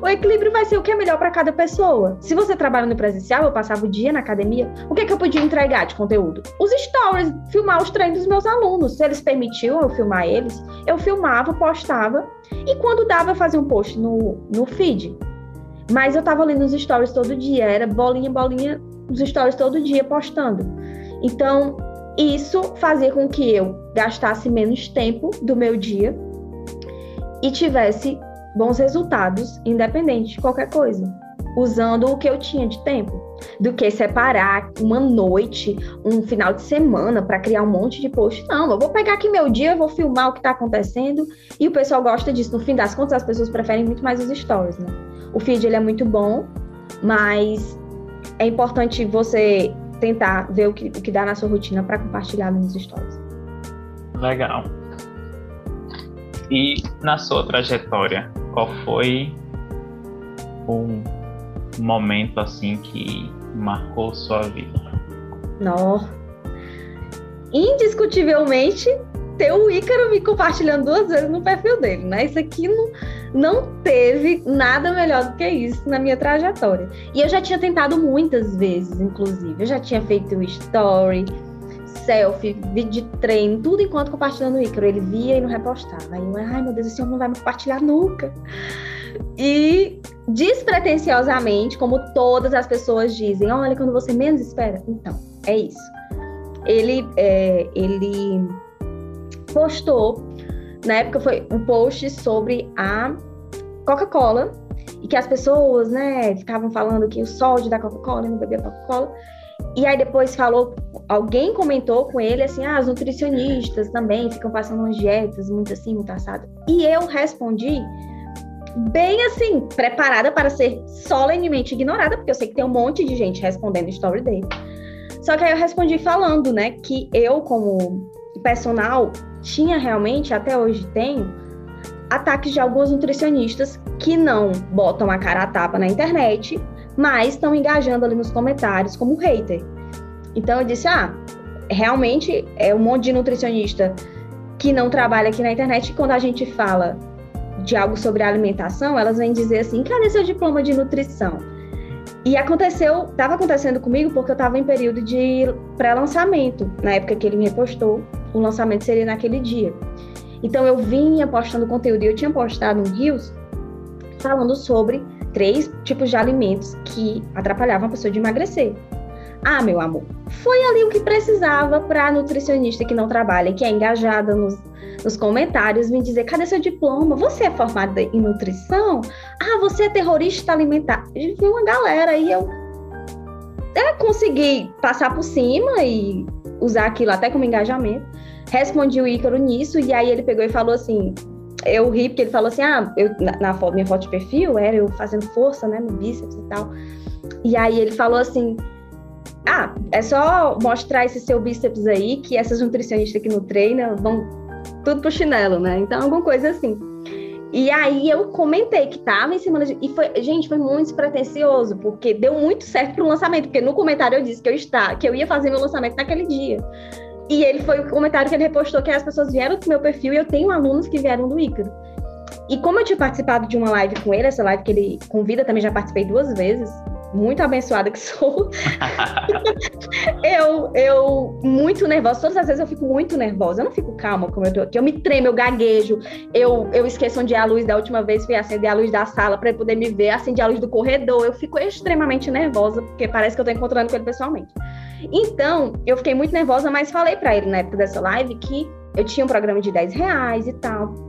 O equilíbrio vai ser o que é melhor para cada pessoa. Se você trabalha no presencial, eu passava o dia na academia, o que é que eu podia entregar de conteúdo? Os stories, filmar os treinos dos meus alunos. Se eles permitiam eu filmar eles, eu filmava, postava. E quando dava, eu fazia um post no, no feed. Mas eu tava ali nos stories todo dia, era bolinha, bolinha, os stories todo dia postando. Então, isso fazia com que eu gastasse menos tempo do meu dia e tivesse bons resultados, independente de qualquer coisa, usando o que eu tinha de tempo, do que separar uma noite, um final de semana para criar um monte de post. Não, eu vou pegar aqui meu dia, vou filmar o que está acontecendo e o pessoal gosta disso. No fim das contas, as pessoas preferem muito mais os stories, né? O feed ele é muito bom, mas é importante você tentar ver o que, o que dá na sua rotina para compartilhar nos stories. Legal. E na sua trajetória, qual foi um momento assim que marcou sua vida? Não. Indiscutivelmente ter o Ícaro me compartilhando duas vezes no perfil dele, né? Isso aqui não, não teve nada melhor do que isso na minha trajetória. E eu já tinha tentado muitas vezes, inclusive. Eu já tinha feito story, selfie, vídeo de treino, tudo enquanto compartilhando o Ícaro. Ele via e não repostava. Aí eu, ai meu Deus, esse homem não vai me compartilhar nunca. E despretensiosamente, como todas as pessoas dizem, olha, quando você menos espera. Então, é isso. Ele, é, ele postou, na época foi um post sobre a Coca-Cola, e que as pessoas, né, ficavam falando que o sódio da Coca-Cola, não bebia Coca-Cola. E aí depois falou, alguém comentou com ele assim, ah, os nutricionistas também ficam passando umas dietas muito assim, muito assado. E eu respondi bem assim, preparada para ser solenemente ignorada, porque eu sei que tem um monte de gente respondendo story dele. Só que aí eu respondi falando, né, que eu como personal tinha realmente, até hoje tenho, ataques de alguns nutricionistas que não botam a cara a tapa na internet, mas estão engajando ali nos comentários como hater. Então eu disse: ah, realmente é um monte de nutricionista que não trabalha aqui na internet e quando a gente fala de algo sobre alimentação, elas vêm dizer assim: cadê seu diploma de nutrição? E aconteceu, estava acontecendo comigo porque eu estava em período de pré-lançamento, na época que ele me repostou o lançamento seria naquele dia. Então eu vinha postando conteúdo e eu tinha postado um Rios falando sobre três tipos de alimentos que atrapalhavam a pessoa de emagrecer. Ah, meu amor, foi ali o que precisava para a nutricionista que não trabalha, que é engajada nos, nos comentários, me dizer: cadê seu diploma? Você é formada em nutrição? Ah, você é terrorista alimentar. E uma galera e eu é, consegui passar por cima e usar aquilo até como engajamento. Respondi o Ícaro nisso, e aí ele pegou e falou assim: eu ri porque ele falou assim: ah, eu, na, na foto, minha foto de perfil era eu fazendo força, né, no bíceps e tal. E aí ele falou assim: ah, é só mostrar esse seu bíceps aí, que essas nutricionistas que no treino vão tudo pro chinelo, né? Então, alguma coisa assim. E aí eu comentei que tava em cima de... E foi, gente, foi muito despretensioso, porque deu muito certo pro lançamento, porque no comentário eu disse que eu está, que eu ia fazer meu lançamento naquele dia. E ele foi o comentário que ele repostou que as pessoas vieram do meu perfil e eu tenho alunos que vieram do Ícaro. E como eu tinha participado de uma live com ele, essa live que ele convida, também já participei duas vezes, muito abençoada que sou. eu, eu, muito nervosa. Todas as vezes eu fico muito nervosa. Eu não fico calma como eu tô aqui. Eu me tremo, eu gaguejo. Eu, eu esqueço onde é a luz da última vez. Fui acender a luz da sala para poder me ver. Acendi a luz do corredor. Eu fico extremamente nervosa, porque parece que eu tô encontrando com ele pessoalmente. Então, eu fiquei muito nervosa, mas falei para ele na época dessa live que eu tinha um programa de 10 reais e tal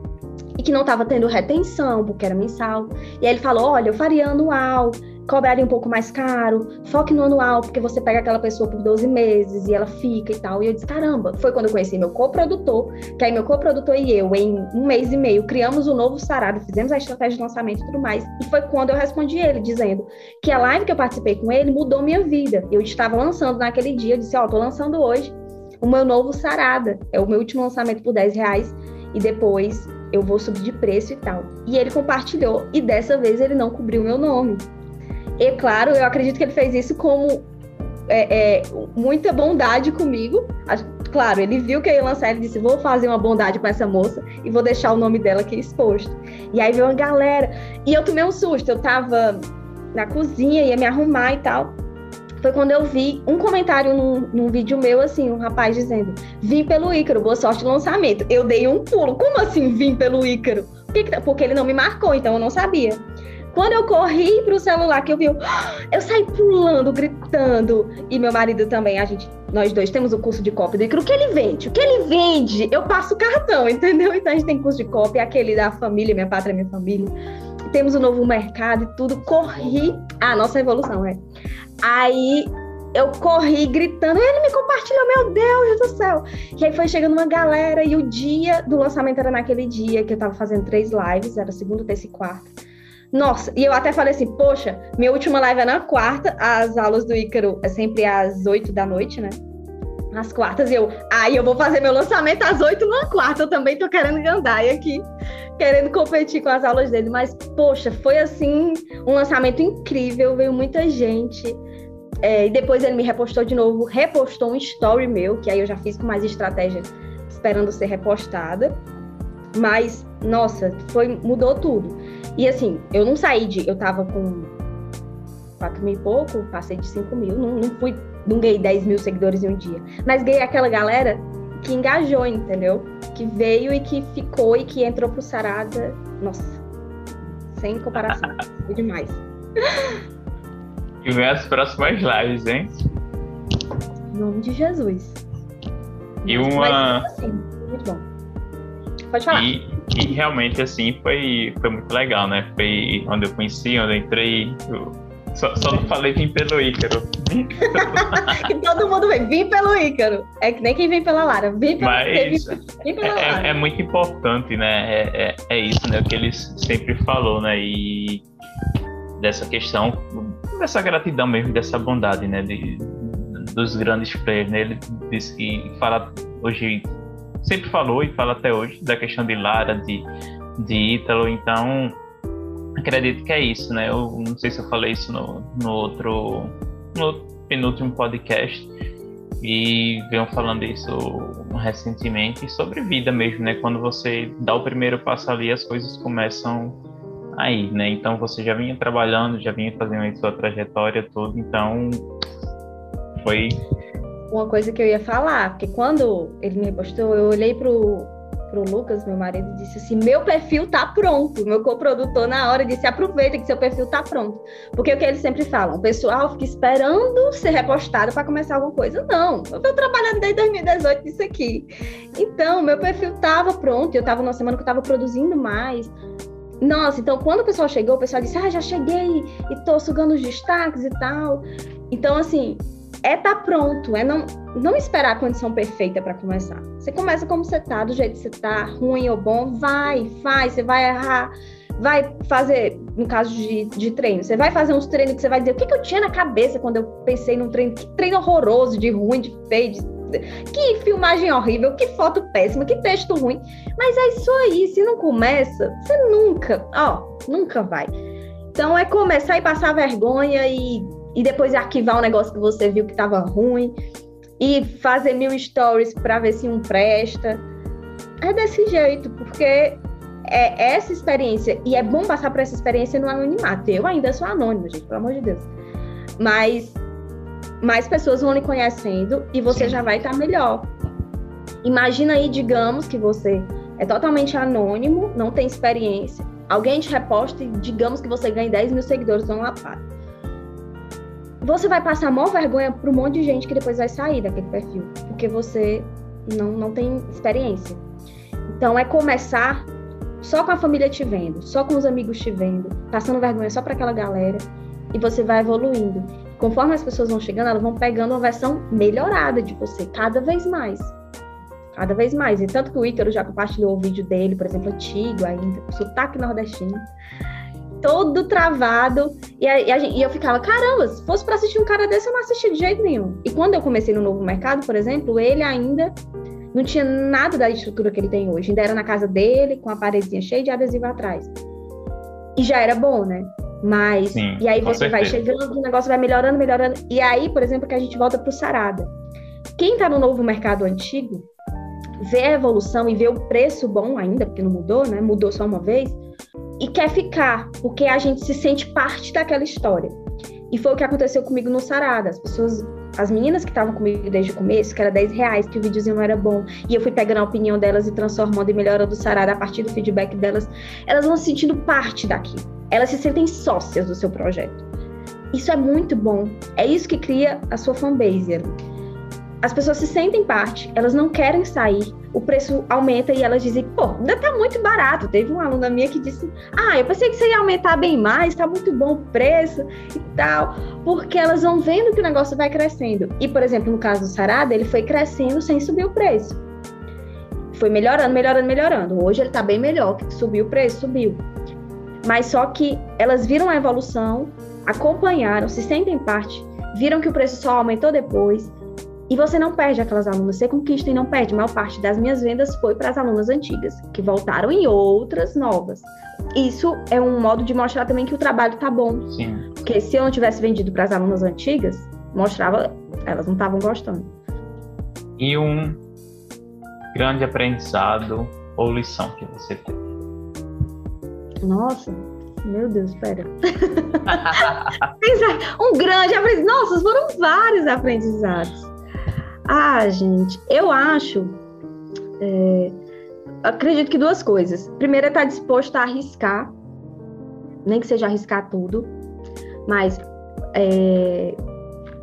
e que não estava tendo retenção, porque era mensal. E aí ele falou: olha, eu faria anual, cobraria um pouco mais caro, foque no anual, porque você pega aquela pessoa por 12 meses e ela fica e tal. E eu disse, caramba, foi quando eu conheci meu coprodutor, que aí meu coprodutor e eu, em um mês e meio, criamos o um novo Sarado, fizemos a estratégia de lançamento e tudo mais. E foi quando eu respondi ele, dizendo que a live que eu participei com ele mudou minha vida. Eu estava lançando naquele dia, eu disse, ó, oh, tô lançando hoje o meu novo Sarada. É o meu último lançamento por 10 reais. E depois eu vou subir de preço e tal. E ele compartilhou, e dessa vez ele não cobriu meu nome. E claro, eu acredito que ele fez isso como é, é, muita bondade comigo. Claro, ele viu que eu ia lançar, ele disse: Vou fazer uma bondade com essa moça e vou deixar o nome dela aqui exposto. E aí veio uma galera. E eu tomei um susto. Eu tava na cozinha, ia me arrumar e tal. Foi quando eu vi um comentário num, num vídeo meu, assim, um rapaz dizendo: Vim pelo Ícaro, boa sorte no lançamento. Eu dei um pulo. Como assim vim pelo Ícaro? Porque ele não me marcou, então eu não sabia. Quando eu corri pro celular, que eu vi, eu saí pulando, gritando. E meu marido também, a gente, nós dois temos o curso de copy do Icaro. O que ele vende? O que ele vende? Eu passo o cartão, entendeu? Então a gente tem curso de copy, aquele da família, minha pátria, minha família. Temos o um novo mercado e tudo. Corri. a nossa evolução, é. Aí eu corri gritando, ele me compartilhou, meu Deus do céu. E aí foi chegando uma galera, e o dia do lançamento era naquele dia que eu tava fazendo três lives, era segunda, terça e quarta. Nossa, e eu até falei assim, poxa, minha última live é na quarta, as aulas do Ícaro é sempre às oito da noite, né? Às quartas, e eu, aí eu vou fazer meu lançamento às oito na quarta, eu também tô querendo gandaia aqui, querendo competir com as aulas dele, mas, poxa, foi assim, um lançamento incrível, veio muita gente, é, e depois ele me repostou de novo, repostou um story meu, que aí eu já fiz com mais estratégia, esperando ser repostada, mas, nossa, foi, mudou tudo. E assim, eu não saí de. Eu tava com 4 mil e pouco, passei de 5 mil, não, não fui, não ganhei 10 mil seguidores em um dia. Mas ganhei aquela galera que engajou, entendeu? Que veio e que ficou e que entrou pro Sarada. Nossa, sem comparação. Foi demais. E vem as próximas lives, hein? Em nome de Jesus. E uma. Mas, assim, muito bom. Pode falar. E e realmente, assim, foi, foi muito legal, né? Foi onde eu conheci, onde eu entrei. Eu só, só não falei vim pelo Ícaro. e todo mundo vem, vim pelo Ícaro. É que nem quem vem pela Lara. Vim pelo, Mas vim pela é, Lara. É, é, muito importante, né? É, é, é, isso, né? O que eles sempre falou, né? E dessa questão, dessa gratidão mesmo, dessa bondade, né? De, dos grandes players, né? Ele disse que fala hoje sempre falou e fala até hoje da questão de Lara, de, de Ítalo, então acredito que é isso, né? Eu não sei se eu falei isso no, no outro no penúltimo podcast e venho falando isso recentemente sobre vida mesmo, né? Quando você dá o primeiro passo ali, as coisas começam aí, né? Então você já vinha trabalhando, já vinha fazendo a sua trajetória toda, então foi uma coisa que eu ia falar, porque quando ele me repostou, eu olhei pro, pro Lucas, meu marido, e disse assim: meu perfil tá pronto. Meu coprodutor, na hora, disse: aproveita que seu perfil tá pronto. Porque é o que eles sempre falam: o pessoal fica esperando ser repostado para começar alguma coisa. Não, eu tô trabalhando desde 2018 nisso aqui. Então, meu perfil tava pronto, eu tava numa semana que eu tava produzindo mais. Nossa, então quando o pessoal chegou, o pessoal disse: Ah, já cheguei e tô sugando os destaques e tal. Então, assim, é tá pronto, é não, não esperar a condição perfeita para começar. Você começa como você tá, do jeito que você tá, ruim ou bom, vai, faz, você vai errar, vai fazer, no caso de, de treino, você vai fazer uns treinos que você vai dizer, o que, que eu tinha na cabeça quando eu pensei num treino, que treino horroroso, de ruim, de feio, de que filmagem horrível, que foto péssima, que texto ruim. Mas é isso aí, se não começa, você nunca, ó, nunca vai. Então é começar e passar vergonha e e depois arquivar um negócio que você viu que estava ruim e fazer mil stories para ver se um presta. É desse jeito, porque é essa experiência, e é bom passar por essa experiência no anonimato. Eu ainda sou anônimo, gente, pelo amor de Deus. Mas mais pessoas vão lhe conhecendo e você Sim. já vai estar tá melhor. Imagina aí, digamos que você é totalmente anônimo, não tem experiência. Alguém te reposta e digamos que você ganha 10 mil seguidores no Lapada você vai passar maior vergonha para um monte de gente que depois vai sair daquele perfil, porque você não, não tem experiência. Então, é começar só com a família te vendo, só com os amigos te vendo, passando vergonha só para aquela galera, e você vai evoluindo. Conforme as pessoas vão chegando, elas vão pegando uma versão melhorada de você, cada vez mais. Cada vez mais. E tanto que o Ícaro já compartilhou o vídeo dele, por exemplo, antigo ainda, sotaque nordestino todo travado. E, a, e, a e, eu ficava, caramba, se fosse para assistir um cara desse, eu não assisti de jeito nenhum. E quando eu comecei no novo mercado, por exemplo, ele ainda não tinha nada da estrutura que ele tem hoje. Ainda era na casa dele, com a paredezinha cheia de adesivo atrás. E já era bom, né? Mas, Sim, e aí você certeza. vai chegando, o negócio vai melhorando, melhorando. E aí, por exemplo, que a gente volta pro Sarada. Quem tá no novo mercado antigo, vê a evolução e vê o preço bom ainda, porque não mudou, né? Mudou só uma vez e quer ficar, porque a gente se sente parte daquela história. E foi o que aconteceu comigo no Sarada. As pessoas, as meninas que estavam comigo desde o começo, que era 10 reais, que o videozinho não era bom, e eu fui pegando a opinião delas e transformando e melhorando o Sarada a partir do feedback delas, elas vão se sentindo parte daqui. Elas se sentem sócias do seu projeto. Isso é muito bom. É isso que cria a sua fanbase as pessoas se sentem parte, elas não querem sair, o preço aumenta e elas dizem, pô, ainda tá muito barato. Teve uma aluna minha que disse, ah, eu pensei que você ia aumentar bem mais, tá muito bom o preço e tal, porque elas vão vendo que o negócio vai crescendo. E, por exemplo, no caso do Sarada, ele foi crescendo sem subir o preço. Foi melhorando, melhorando, melhorando. Hoje ele tá bem melhor, subiu o preço, subiu. Mas só que elas viram a evolução, acompanharam, se sentem parte, viram que o preço só aumentou depois, e você não perde aquelas alunas, você conquista e não perde. A maior parte das minhas vendas foi para as alunas antigas, que voltaram em outras novas. Isso é um modo de mostrar também que o trabalho tá bom. Sim. Porque se eu não tivesse vendido para as alunas antigas, mostrava, elas não estavam gostando. E um grande aprendizado ou lição que você teve? Nossa, meu Deus, espera. um grande aprendizado. Nossa, foram vários aprendizados. Ah, gente, eu acho. É, acredito que duas coisas. Primeiro é estar disposto a arriscar, nem que seja arriscar tudo, mas é,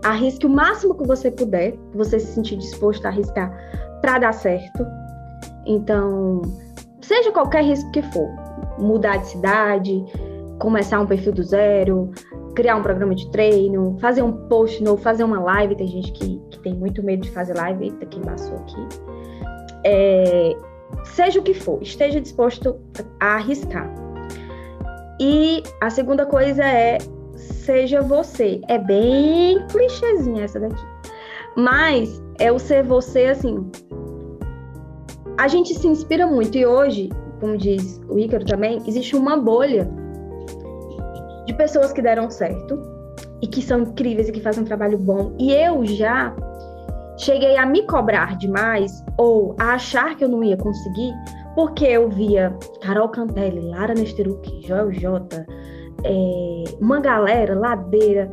arrisque o máximo que você puder, que você se sentir disposto a arriscar para dar certo. Então, seja qualquer risco que for, mudar de cidade, começar um perfil do zero, criar um programa de treino, fazer um post novo, fazer uma live. Tem gente que, que tem muito medo de fazer live, eita, que embaçou aqui. É, seja o que for, esteja disposto a arriscar. E a segunda coisa é seja você. É bem clichêzinha essa daqui. Mas é o ser você assim. A gente se inspira muito e hoje, como diz o Ícaro também, existe uma bolha de pessoas que deram certo e que são incríveis e que fazem um trabalho bom. E eu já cheguei a me cobrar demais ou a achar que eu não ia conseguir, porque eu via Carol Cantelli, Lara Nesteruk, Joel J, é, uma galera, Ladeira,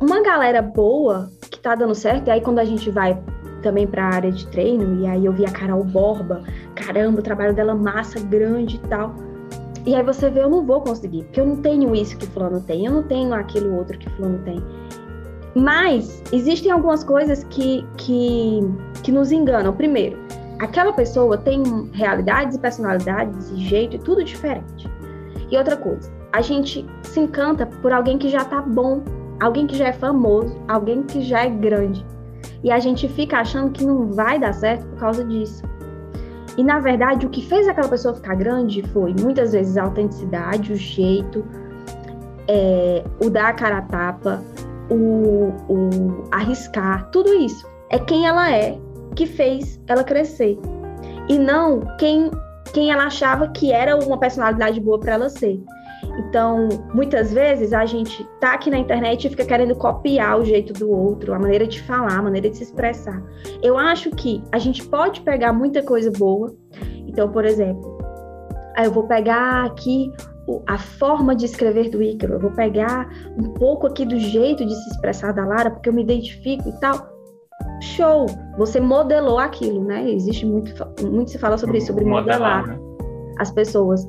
uma galera boa que tá dando certo. E aí quando a gente vai também para a área de treino, e aí eu vi a Carol Borba, caramba, o trabalho dela massa, grande e tal. E aí você vê, eu não vou conseguir, porque eu não tenho isso que fulano tem, eu não tenho aquilo outro que fulano tem. Mas existem algumas coisas que, que, que nos enganam. Primeiro, aquela pessoa tem realidades e personalidades e jeito e tudo diferente. E outra coisa, a gente se encanta por alguém que já tá bom, alguém que já é famoso, alguém que já é grande. E a gente fica achando que não vai dar certo por causa disso. E na verdade, o que fez aquela pessoa ficar grande foi muitas vezes a autenticidade, o jeito, é, o dar a cara a tapa, o, o arriscar, tudo isso. É quem ela é que fez ela crescer. E não quem, quem ela achava que era uma personalidade boa para ela ser. Então, muitas vezes a gente tá aqui na internet e fica querendo copiar o jeito do outro, a maneira de falar, a maneira de se expressar. Eu acho que a gente pode pegar muita coisa boa. Então, por exemplo, eu vou pegar aqui a forma de escrever do Ícaro, eu vou pegar um pouco aqui do jeito de se expressar da Lara, porque eu me identifico e tal. Show! Você modelou aquilo, né? Existe muito, muito se fala sobre isso, sobre modelar, modelar né? as pessoas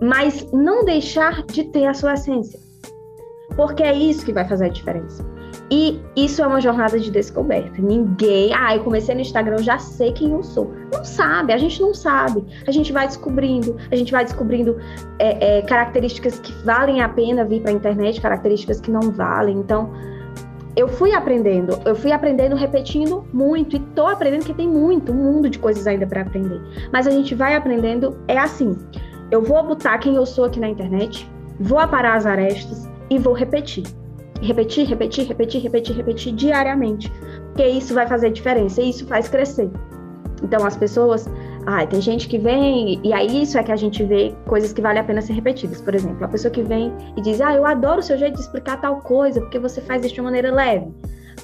mas não deixar de ter a sua essência. Porque é isso que vai fazer a diferença. E isso é uma jornada de descoberta. Ninguém, ah, eu comecei no Instagram, já sei quem eu sou. Não sabe, a gente não sabe. A gente vai descobrindo, a gente vai descobrindo é, é, características que valem a pena vir para a internet, características que não valem. Então, eu fui aprendendo, eu fui aprendendo repetindo muito e tô aprendendo que tem muito, um mundo de coisas ainda para aprender. Mas a gente vai aprendendo é assim eu vou botar quem eu sou aqui na internet, vou aparar as arestas e vou repetir. Repetir, repetir, repetir, repetir, repetir diariamente. Porque isso vai fazer diferença, e isso faz crescer. Então as pessoas, ah, tem gente que vem, e aí isso é que a gente vê coisas que valem a pena ser repetidas. Por exemplo, a pessoa que vem e diz, ah, eu adoro o seu jeito de explicar tal coisa, porque você faz isso de uma maneira leve.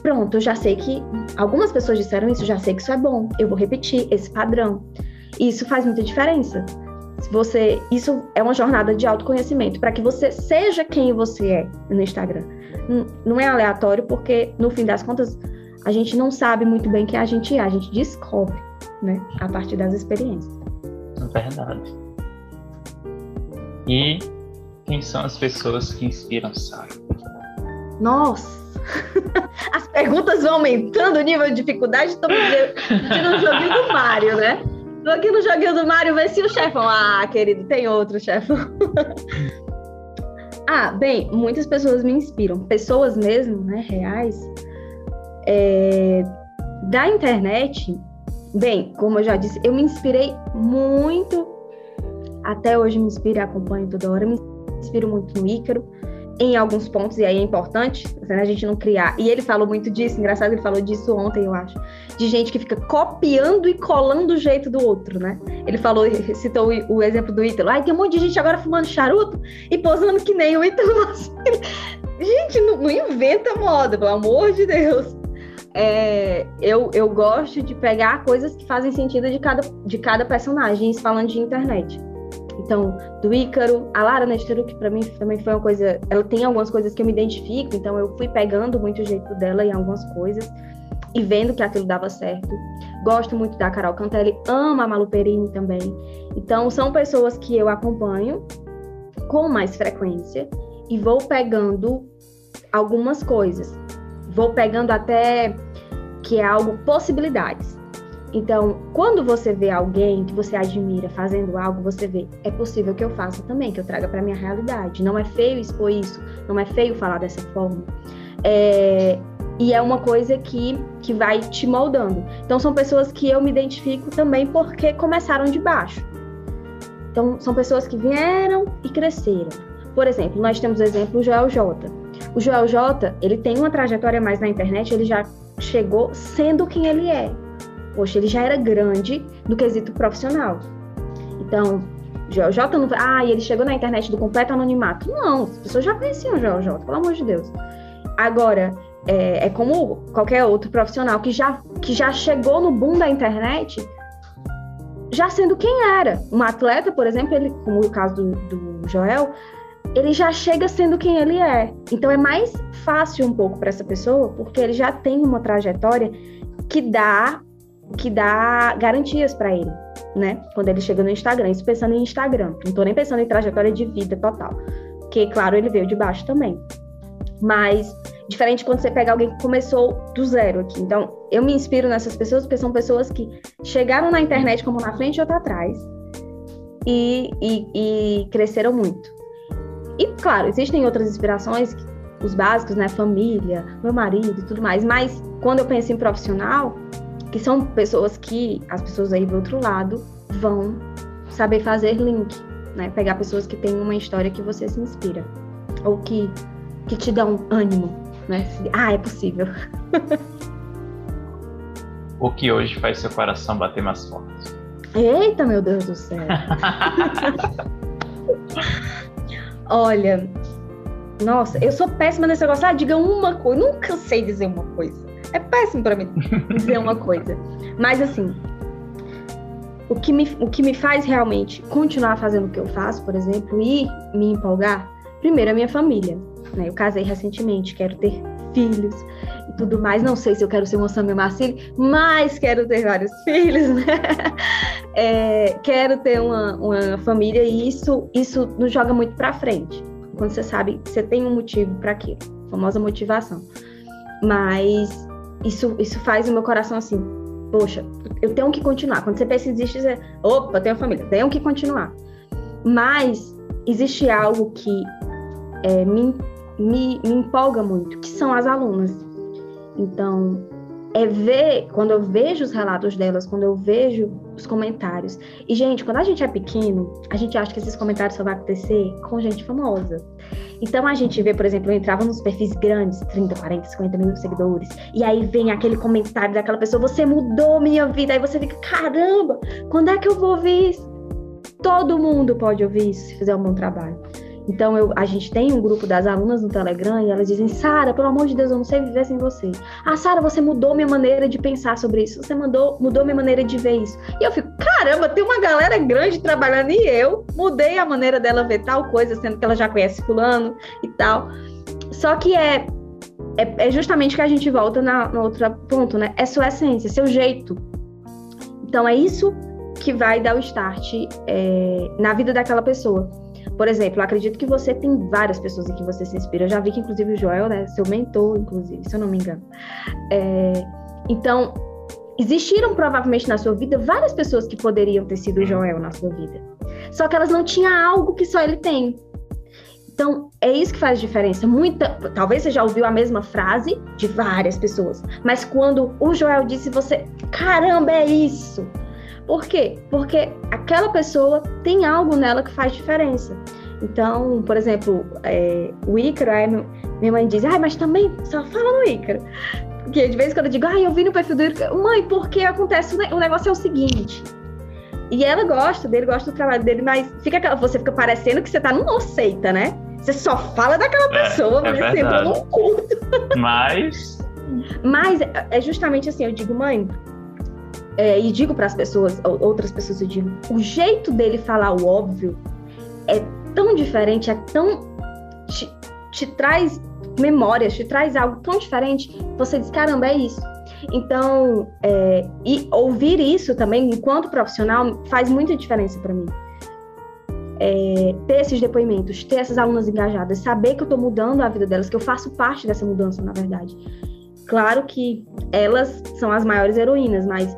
Pronto, eu já sei que algumas pessoas disseram isso, já sei que isso é bom. Eu vou repetir esse padrão. E isso faz muita diferença você, isso é uma jornada de autoconhecimento para que você seja quem você é no Instagram. Não é aleatório porque no fim das contas a gente não sabe muito bem quem a gente é, a gente descobre, né, a partir das experiências. É verdade. E quem são as pessoas que inspiram Sara? Nossa, as perguntas vão aumentando o nível de dificuldade, estamos no joguinho do Mário, né? Tô aqui no joguinho do Mario, vê se o chefão. Ah, querido, tem outro chefão. ah, bem, muitas pessoas me inspiram. Pessoas mesmo, né, reais. É, da internet, bem, como eu já disse, eu me inspirei muito. Até hoje me inspiro acompanho toda hora. Me inspiro muito no Ícaro em alguns pontos, e aí é importante né, a gente não criar. E ele falou muito disso, engraçado, ele falou disso ontem, eu acho, de gente que fica copiando e colando o jeito do outro, né? Ele falou, citou o, o exemplo do Ítalo. Ai, tem um monte de gente agora fumando charuto e posando que nem o Ítalo. gente, não, não, inventa moda, pelo amor de Deus. É, eu, eu gosto de pegar coisas que fazem sentido de cada, de cada personagem, falando de internet. Então, do Ícaro, a Lara Nesteru, que para mim também foi uma coisa. Ela tem algumas coisas que eu me identifico, então eu fui pegando muito o jeito dela em algumas coisas e vendo que aquilo dava certo. Gosto muito da Carol Cantelli, amo a Malu Perini também. Então, são pessoas que eu acompanho com mais frequência e vou pegando algumas coisas. Vou pegando até que é algo possibilidades. Então, quando você vê alguém que você admira fazendo algo, você vê, é possível que eu faça também, que eu traga para minha realidade. Não é feio expor isso, não é feio falar dessa forma. É, e é uma coisa que, que vai te moldando. Então, são pessoas que eu me identifico também porque começaram de baixo. Então, são pessoas que vieram e cresceram. Por exemplo, nós temos o exemplo do Joel J. O Joel J, ele tem uma trajetória mais na internet, ele já chegou sendo quem ele é. Poxa, ele já era grande no quesito profissional. Então, Joel J não. Ah, ele chegou na internet do completo anonimato. Não, as pessoas já conheciam o Joel J, pelo amor de Deus. Agora, é, é, como qualquer outro profissional que já, que já chegou no boom da internet, já sendo quem era. Um atleta, por exemplo, ele, como o caso do, do Joel, ele já chega sendo quem ele é. Então é mais fácil um pouco para essa pessoa, porque ele já tem uma trajetória que dá que dá garantias para ele, né? Quando ele chega no Instagram, isso pensando em Instagram, não tô nem pensando em trajetória de vida total, que claro, ele veio de baixo também. Mas diferente quando você pega alguém que começou do zero aqui. Então, eu me inspiro nessas pessoas porque são pessoas que chegaram na internet como na frente e outra atrás e, e, e cresceram muito. E claro, existem outras inspirações, os básicos, né? Família, meu marido e tudo mais. Mas quando eu penso em profissional, que são pessoas que as pessoas aí do outro lado vão saber fazer link, né? Pegar pessoas que têm uma história que você se inspira ou que que te dão ânimo, né? Ah, é possível. o que hoje faz seu coração bater mais forte? Eita, meu Deus do céu. Olha, nossa, eu sou péssima nesse negócio. Ah, diga uma coisa. Nunca sei dizer uma coisa. É péssimo para mim dizer uma coisa. Mas assim, o que, me, o que me faz realmente continuar fazendo o que eu faço, por exemplo, e me empolgar, primeiro a minha família. Né? Eu casei recentemente, quero ter filhos e tudo mais. Não sei se eu quero ser uma Samia Marcili, mas quero ter vários filhos, né? É, quero ter uma, uma família e isso, isso nos joga muito para frente. Quando você sabe que você tem um motivo para aquilo, famosa motivação. Mas isso, isso faz o meu coração assim, poxa, eu tenho que continuar. Quando você pensa em desistir, você, opa, tenho família, tenho que continuar. Mas existe algo que é, me, me, me empolga muito, que são as alunas. Então, é ver, quando eu vejo os relatos delas, quando eu vejo os comentários. E, gente, quando a gente é pequeno, a gente acha que esses comentários só vão acontecer com gente famosa. Então a gente vê, por exemplo, eu entrava nos perfis grandes, 30, 40, 50 mil seguidores, e aí vem aquele comentário daquela pessoa, você mudou minha vida, aí você fica, caramba, quando é que eu vou ouvir isso? Todo mundo pode ouvir isso se fizer um bom trabalho. Então, eu, a gente tem um grupo das alunas no Telegram e elas dizem: Sara, pelo amor de Deus, eu não sei viver sem você. Ah, Sara, você mudou minha maneira de pensar sobre isso. Você mudou, mudou minha maneira de ver isso. E eu fico: caramba, tem uma galera grande trabalhando e eu mudei a maneira dela ver tal coisa, sendo que ela já conhece Fulano e tal. Só que é, é, é justamente que a gente volta na, no outro ponto, né? É sua essência, seu jeito. Então, é isso que vai dar o start é, na vida daquela pessoa. Por exemplo, acredito que você tem várias pessoas em que você se inspira. Eu já vi que, inclusive, o Joel, né, seu mentor, inclusive, se eu não me engano. É, então, existiram provavelmente na sua vida várias pessoas que poderiam ter sido o Joel na sua vida. Só que elas não tinham algo que só ele tem. Então, é isso que faz diferença. Muita, talvez você já ouviu a mesma frase de várias pessoas, mas quando o Joel disse você, caramba, é isso. Por quê? Porque aquela pessoa tem algo nela que faz diferença. Então, por exemplo, é, o Ícaro, aí minha mãe diz, ah, mas também só fala no Ícaro. Porque de vez em quando eu digo, ah, eu vi no perfil do Ícaro, mãe, porque acontece, o negócio é o seguinte. E ela gosta dele, gosta do trabalho dele, mas fica, você fica parecendo que você tá numa seita, né? Você só fala daquela é, pessoa, é, é você entra num culto. Mas. Mas é justamente assim, eu digo, mãe, é, e digo para as pessoas, outras pessoas eu digo, o jeito dele falar o óbvio é tão diferente, é tão te, te traz memórias, te traz algo tão diferente, você diz, caramba, é isso. Então, é, e ouvir isso também, enquanto profissional, faz muita diferença para mim. É, ter esses depoimentos, ter essas alunas engajadas, saber que eu estou mudando a vida delas, que eu faço parte dessa mudança, na verdade. Claro que elas são as maiores heroínas, mas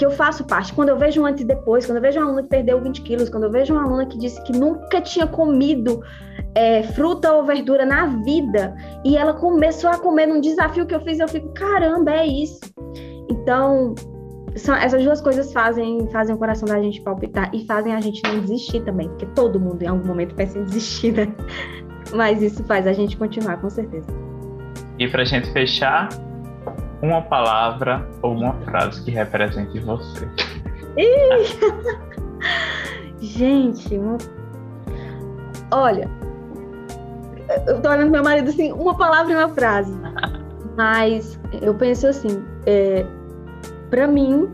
que eu faço parte. Quando eu vejo um antes e depois, quando eu vejo uma aluna que perdeu 20 quilos, quando eu vejo uma aluna que disse que nunca tinha comido é, fruta ou verdura na vida e ela começou a comer num desafio que eu fiz, eu fico, caramba, é isso. Então, são, essas duas coisas fazem, fazem o coração da gente palpitar e fazem a gente não desistir também, porque todo mundo em algum momento pensa em desistir, né? Mas isso faz a gente continuar, com certeza. E pra gente fechar, uma palavra ou uma frase que represente você. Gente, uma... olha, eu tô olhando meu marido assim, uma palavra e uma frase. Mas eu penso assim, é, para mim,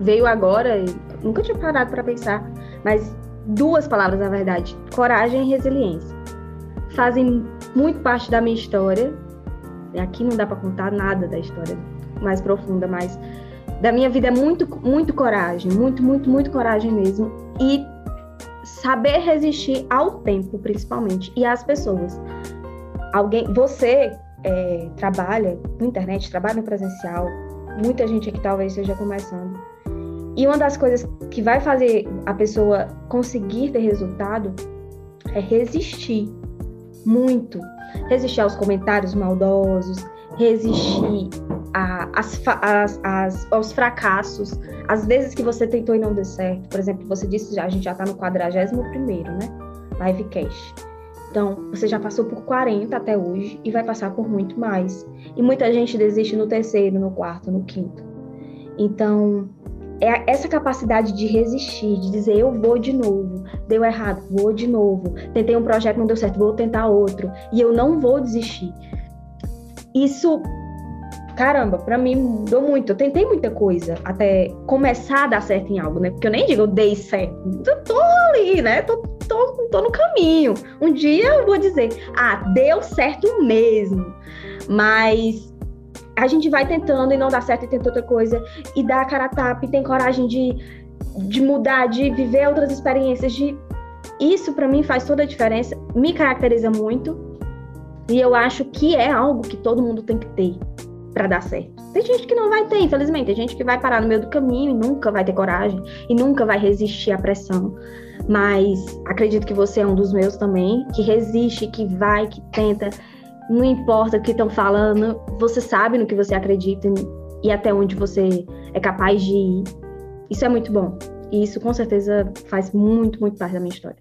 veio agora, nunca tinha parado para pensar, mas duas palavras na verdade: coragem e resiliência. Fazem muito parte da minha história Aqui não dá para contar nada da história mais profunda, mas da minha vida é muito, muito coragem, muito, muito, muito coragem mesmo. E saber resistir ao tempo, principalmente, e às pessoas. Alguém, você é, trabalha na internet, trabalha no presencial, muita gente aqui talvez esteja começando. E uma das coisas que vai fazer a pessoa conseguir ter resultado é resistir muito. Resistir aos comentários maldosos, resistir a, as, as, as, aos fracassos, às vezes que você tentou e não deu certo. Por exemplo, você disse já, a gente já está no 41 primeiro, né? Livecast. Então, você já passou por 40 até hoje e vai passar por muito mais. E muita gente desiste no terceiro, no quarto, no quinto. Então, é essa capacidade de resistir, de dizer eu vou de novo, deu errado, vou de novo, tentei um projeto, não deu certo, vou tentar outro, e eu não vou desistir. Isso, caramba, para mim mudou muito. Eu tentei muita coisa até começar a dar certo em algo, né? Porque eu nem digo eu dei certo, eu tô ali, né? Tô tô, tô no caminho. Um dia eu vou dizer, ah, deu certo mesmo. Mas a gente vai tentando e não dá certo e tenta outra coisa. E dá a cara a tapa e tem coragem de, de mudar, de viver outras experiências. De... Isso para mim faz toda a diferença, me caracteriza muito. E eu acho que é algo que todo mundo tem que ter para dar certo. Tem gente que não vai ter, infelizmente. Tem gente que vai parar no meio do caminho e nunca vai ter coragem e nunca vai resistir à pressão mas acredito que você é um dos meus também, que resiste, que vai, que tenta, não importa o que estão falando, você sabe no que você acredita e até onde você é capaz de ir. Isso é muito bom. E isso com certeza faz muito, muito parte da minha história.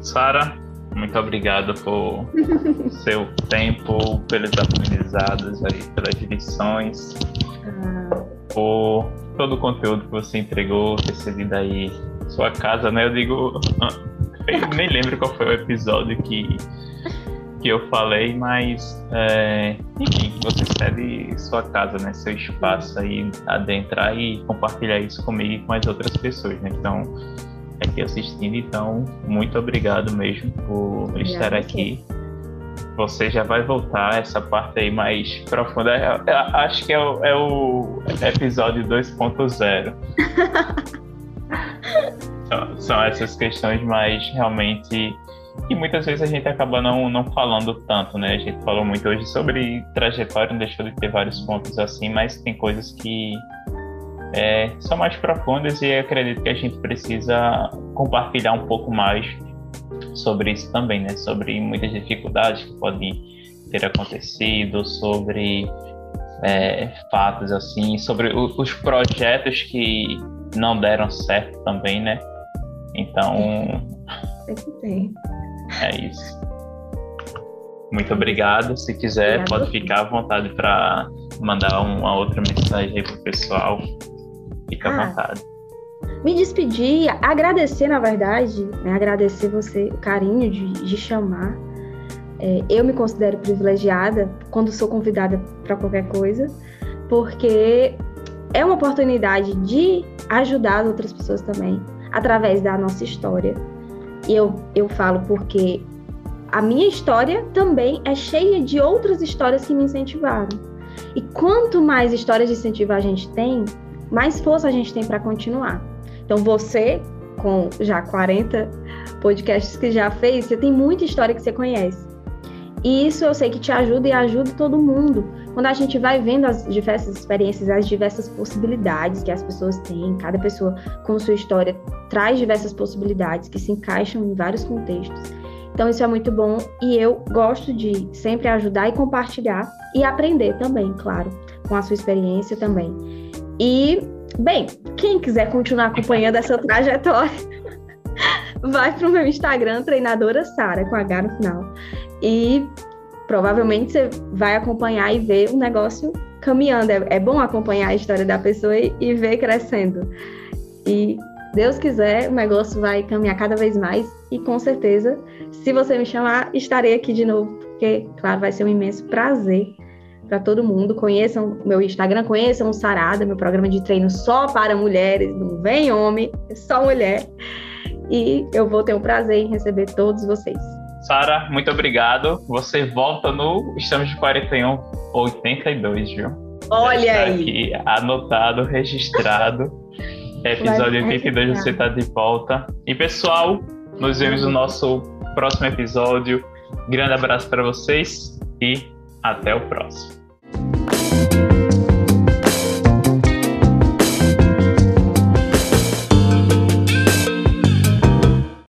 Sara, muito obrigado por seu tempo, pelos aprendizados aí, pelas lições, ah. por todo o conteúdo que você entregou, ter cedido aí sua casa, né? Eu digo. Eu nem lembro qual foi o episódio que, que eu falei, mas. É, enfim, você cede sua casa, né? Seu espaço aí, adentrar e compartilhar isso comigo e com as outras pessoas, né? Então, aqui assistindo, então, muito obrigado mesmo por estar aqui. Você já vai voltar essa parte aí mais profunda. Eu, eu acho que é o, é o episódio 2.0. são essas questões mais realmente que muitas vezes a gente acaba não, não falando tanto, né? A gente falou muito hoje sobre trajetória, não deixou de ter vários pontos assim, mas tem coisas que é, são mais profundas e acredito que a gente precisa compartilhar um pouco mais sobre isso também, né? Sobre muitas dificuldades que podem ter acontecido, sobre é, fatos assim, sobre o, os projetos que não deram certo também, né? Então. Sempre tem. É isso. Muito obrigado. Se quiser, Obrigado. pode ficar à vontade para mandar uma outra mensagem aí pro pessoal. Fica ah, à vontade. Me despedir, agradecer, na verdade, né, agradecer você, o carinho de, de chamar. É, eu me considero privilegiada quando sou convidada para qualquer coisa, porque é uma oportunidade de ajudar outras pessoas também através da nossa história. Eu, eu falo porque a minha história também é cheia de outras histórias que me incentivaram. E quanto mais histórias de incentivo a gente tem, mais força a gente tem para continuar. Então você, com já 40 podcasts que já fez, você tem muita história que você conhece. E isso eu sei que te ajuda e ajuda todo mundo. Quando a gente vai vendo as diversas experiências, as diversas possibilidades que as pessoas têm, cada pessoa com sua história traz diversas possibilidades que se encaixam em vários contextos. Então isso é muito bom e eu gosto de sempre ajudar e compartilhar e aprender também, claro, com a sua experiência também. E, bem, quem quiser continuar acompanhando essa trajetória, vai para o meu Instagram, treinadora Sara, com H no final. E provavelmente você vai acompanhar e ver o negócio caminhando. É, é bom acompanhar a história da pessoa e, e ver crescendo. E Deus quiser, o negócio vai caminhar cada vez mais e com certeza, se você me chamar, estarei aqui de novo, porque, claro, vai ser um imenso prazer para todo mundo. Conheçam meu Instagram, conheçam o Sarada, meu programa de treino só para mulheres, não vem homem, é só mulher. E eu vou ter o prazer em receber todos vocês. Sara, muito obrigado. Você volta no Estamos de 41 82, viu? Olha aí. Aqui, anotado, registrado. Episódio 82 você está de volta. E pessoal, nos vemos no nosso próximo episódio. Grande abraço para vocês e até o próximo.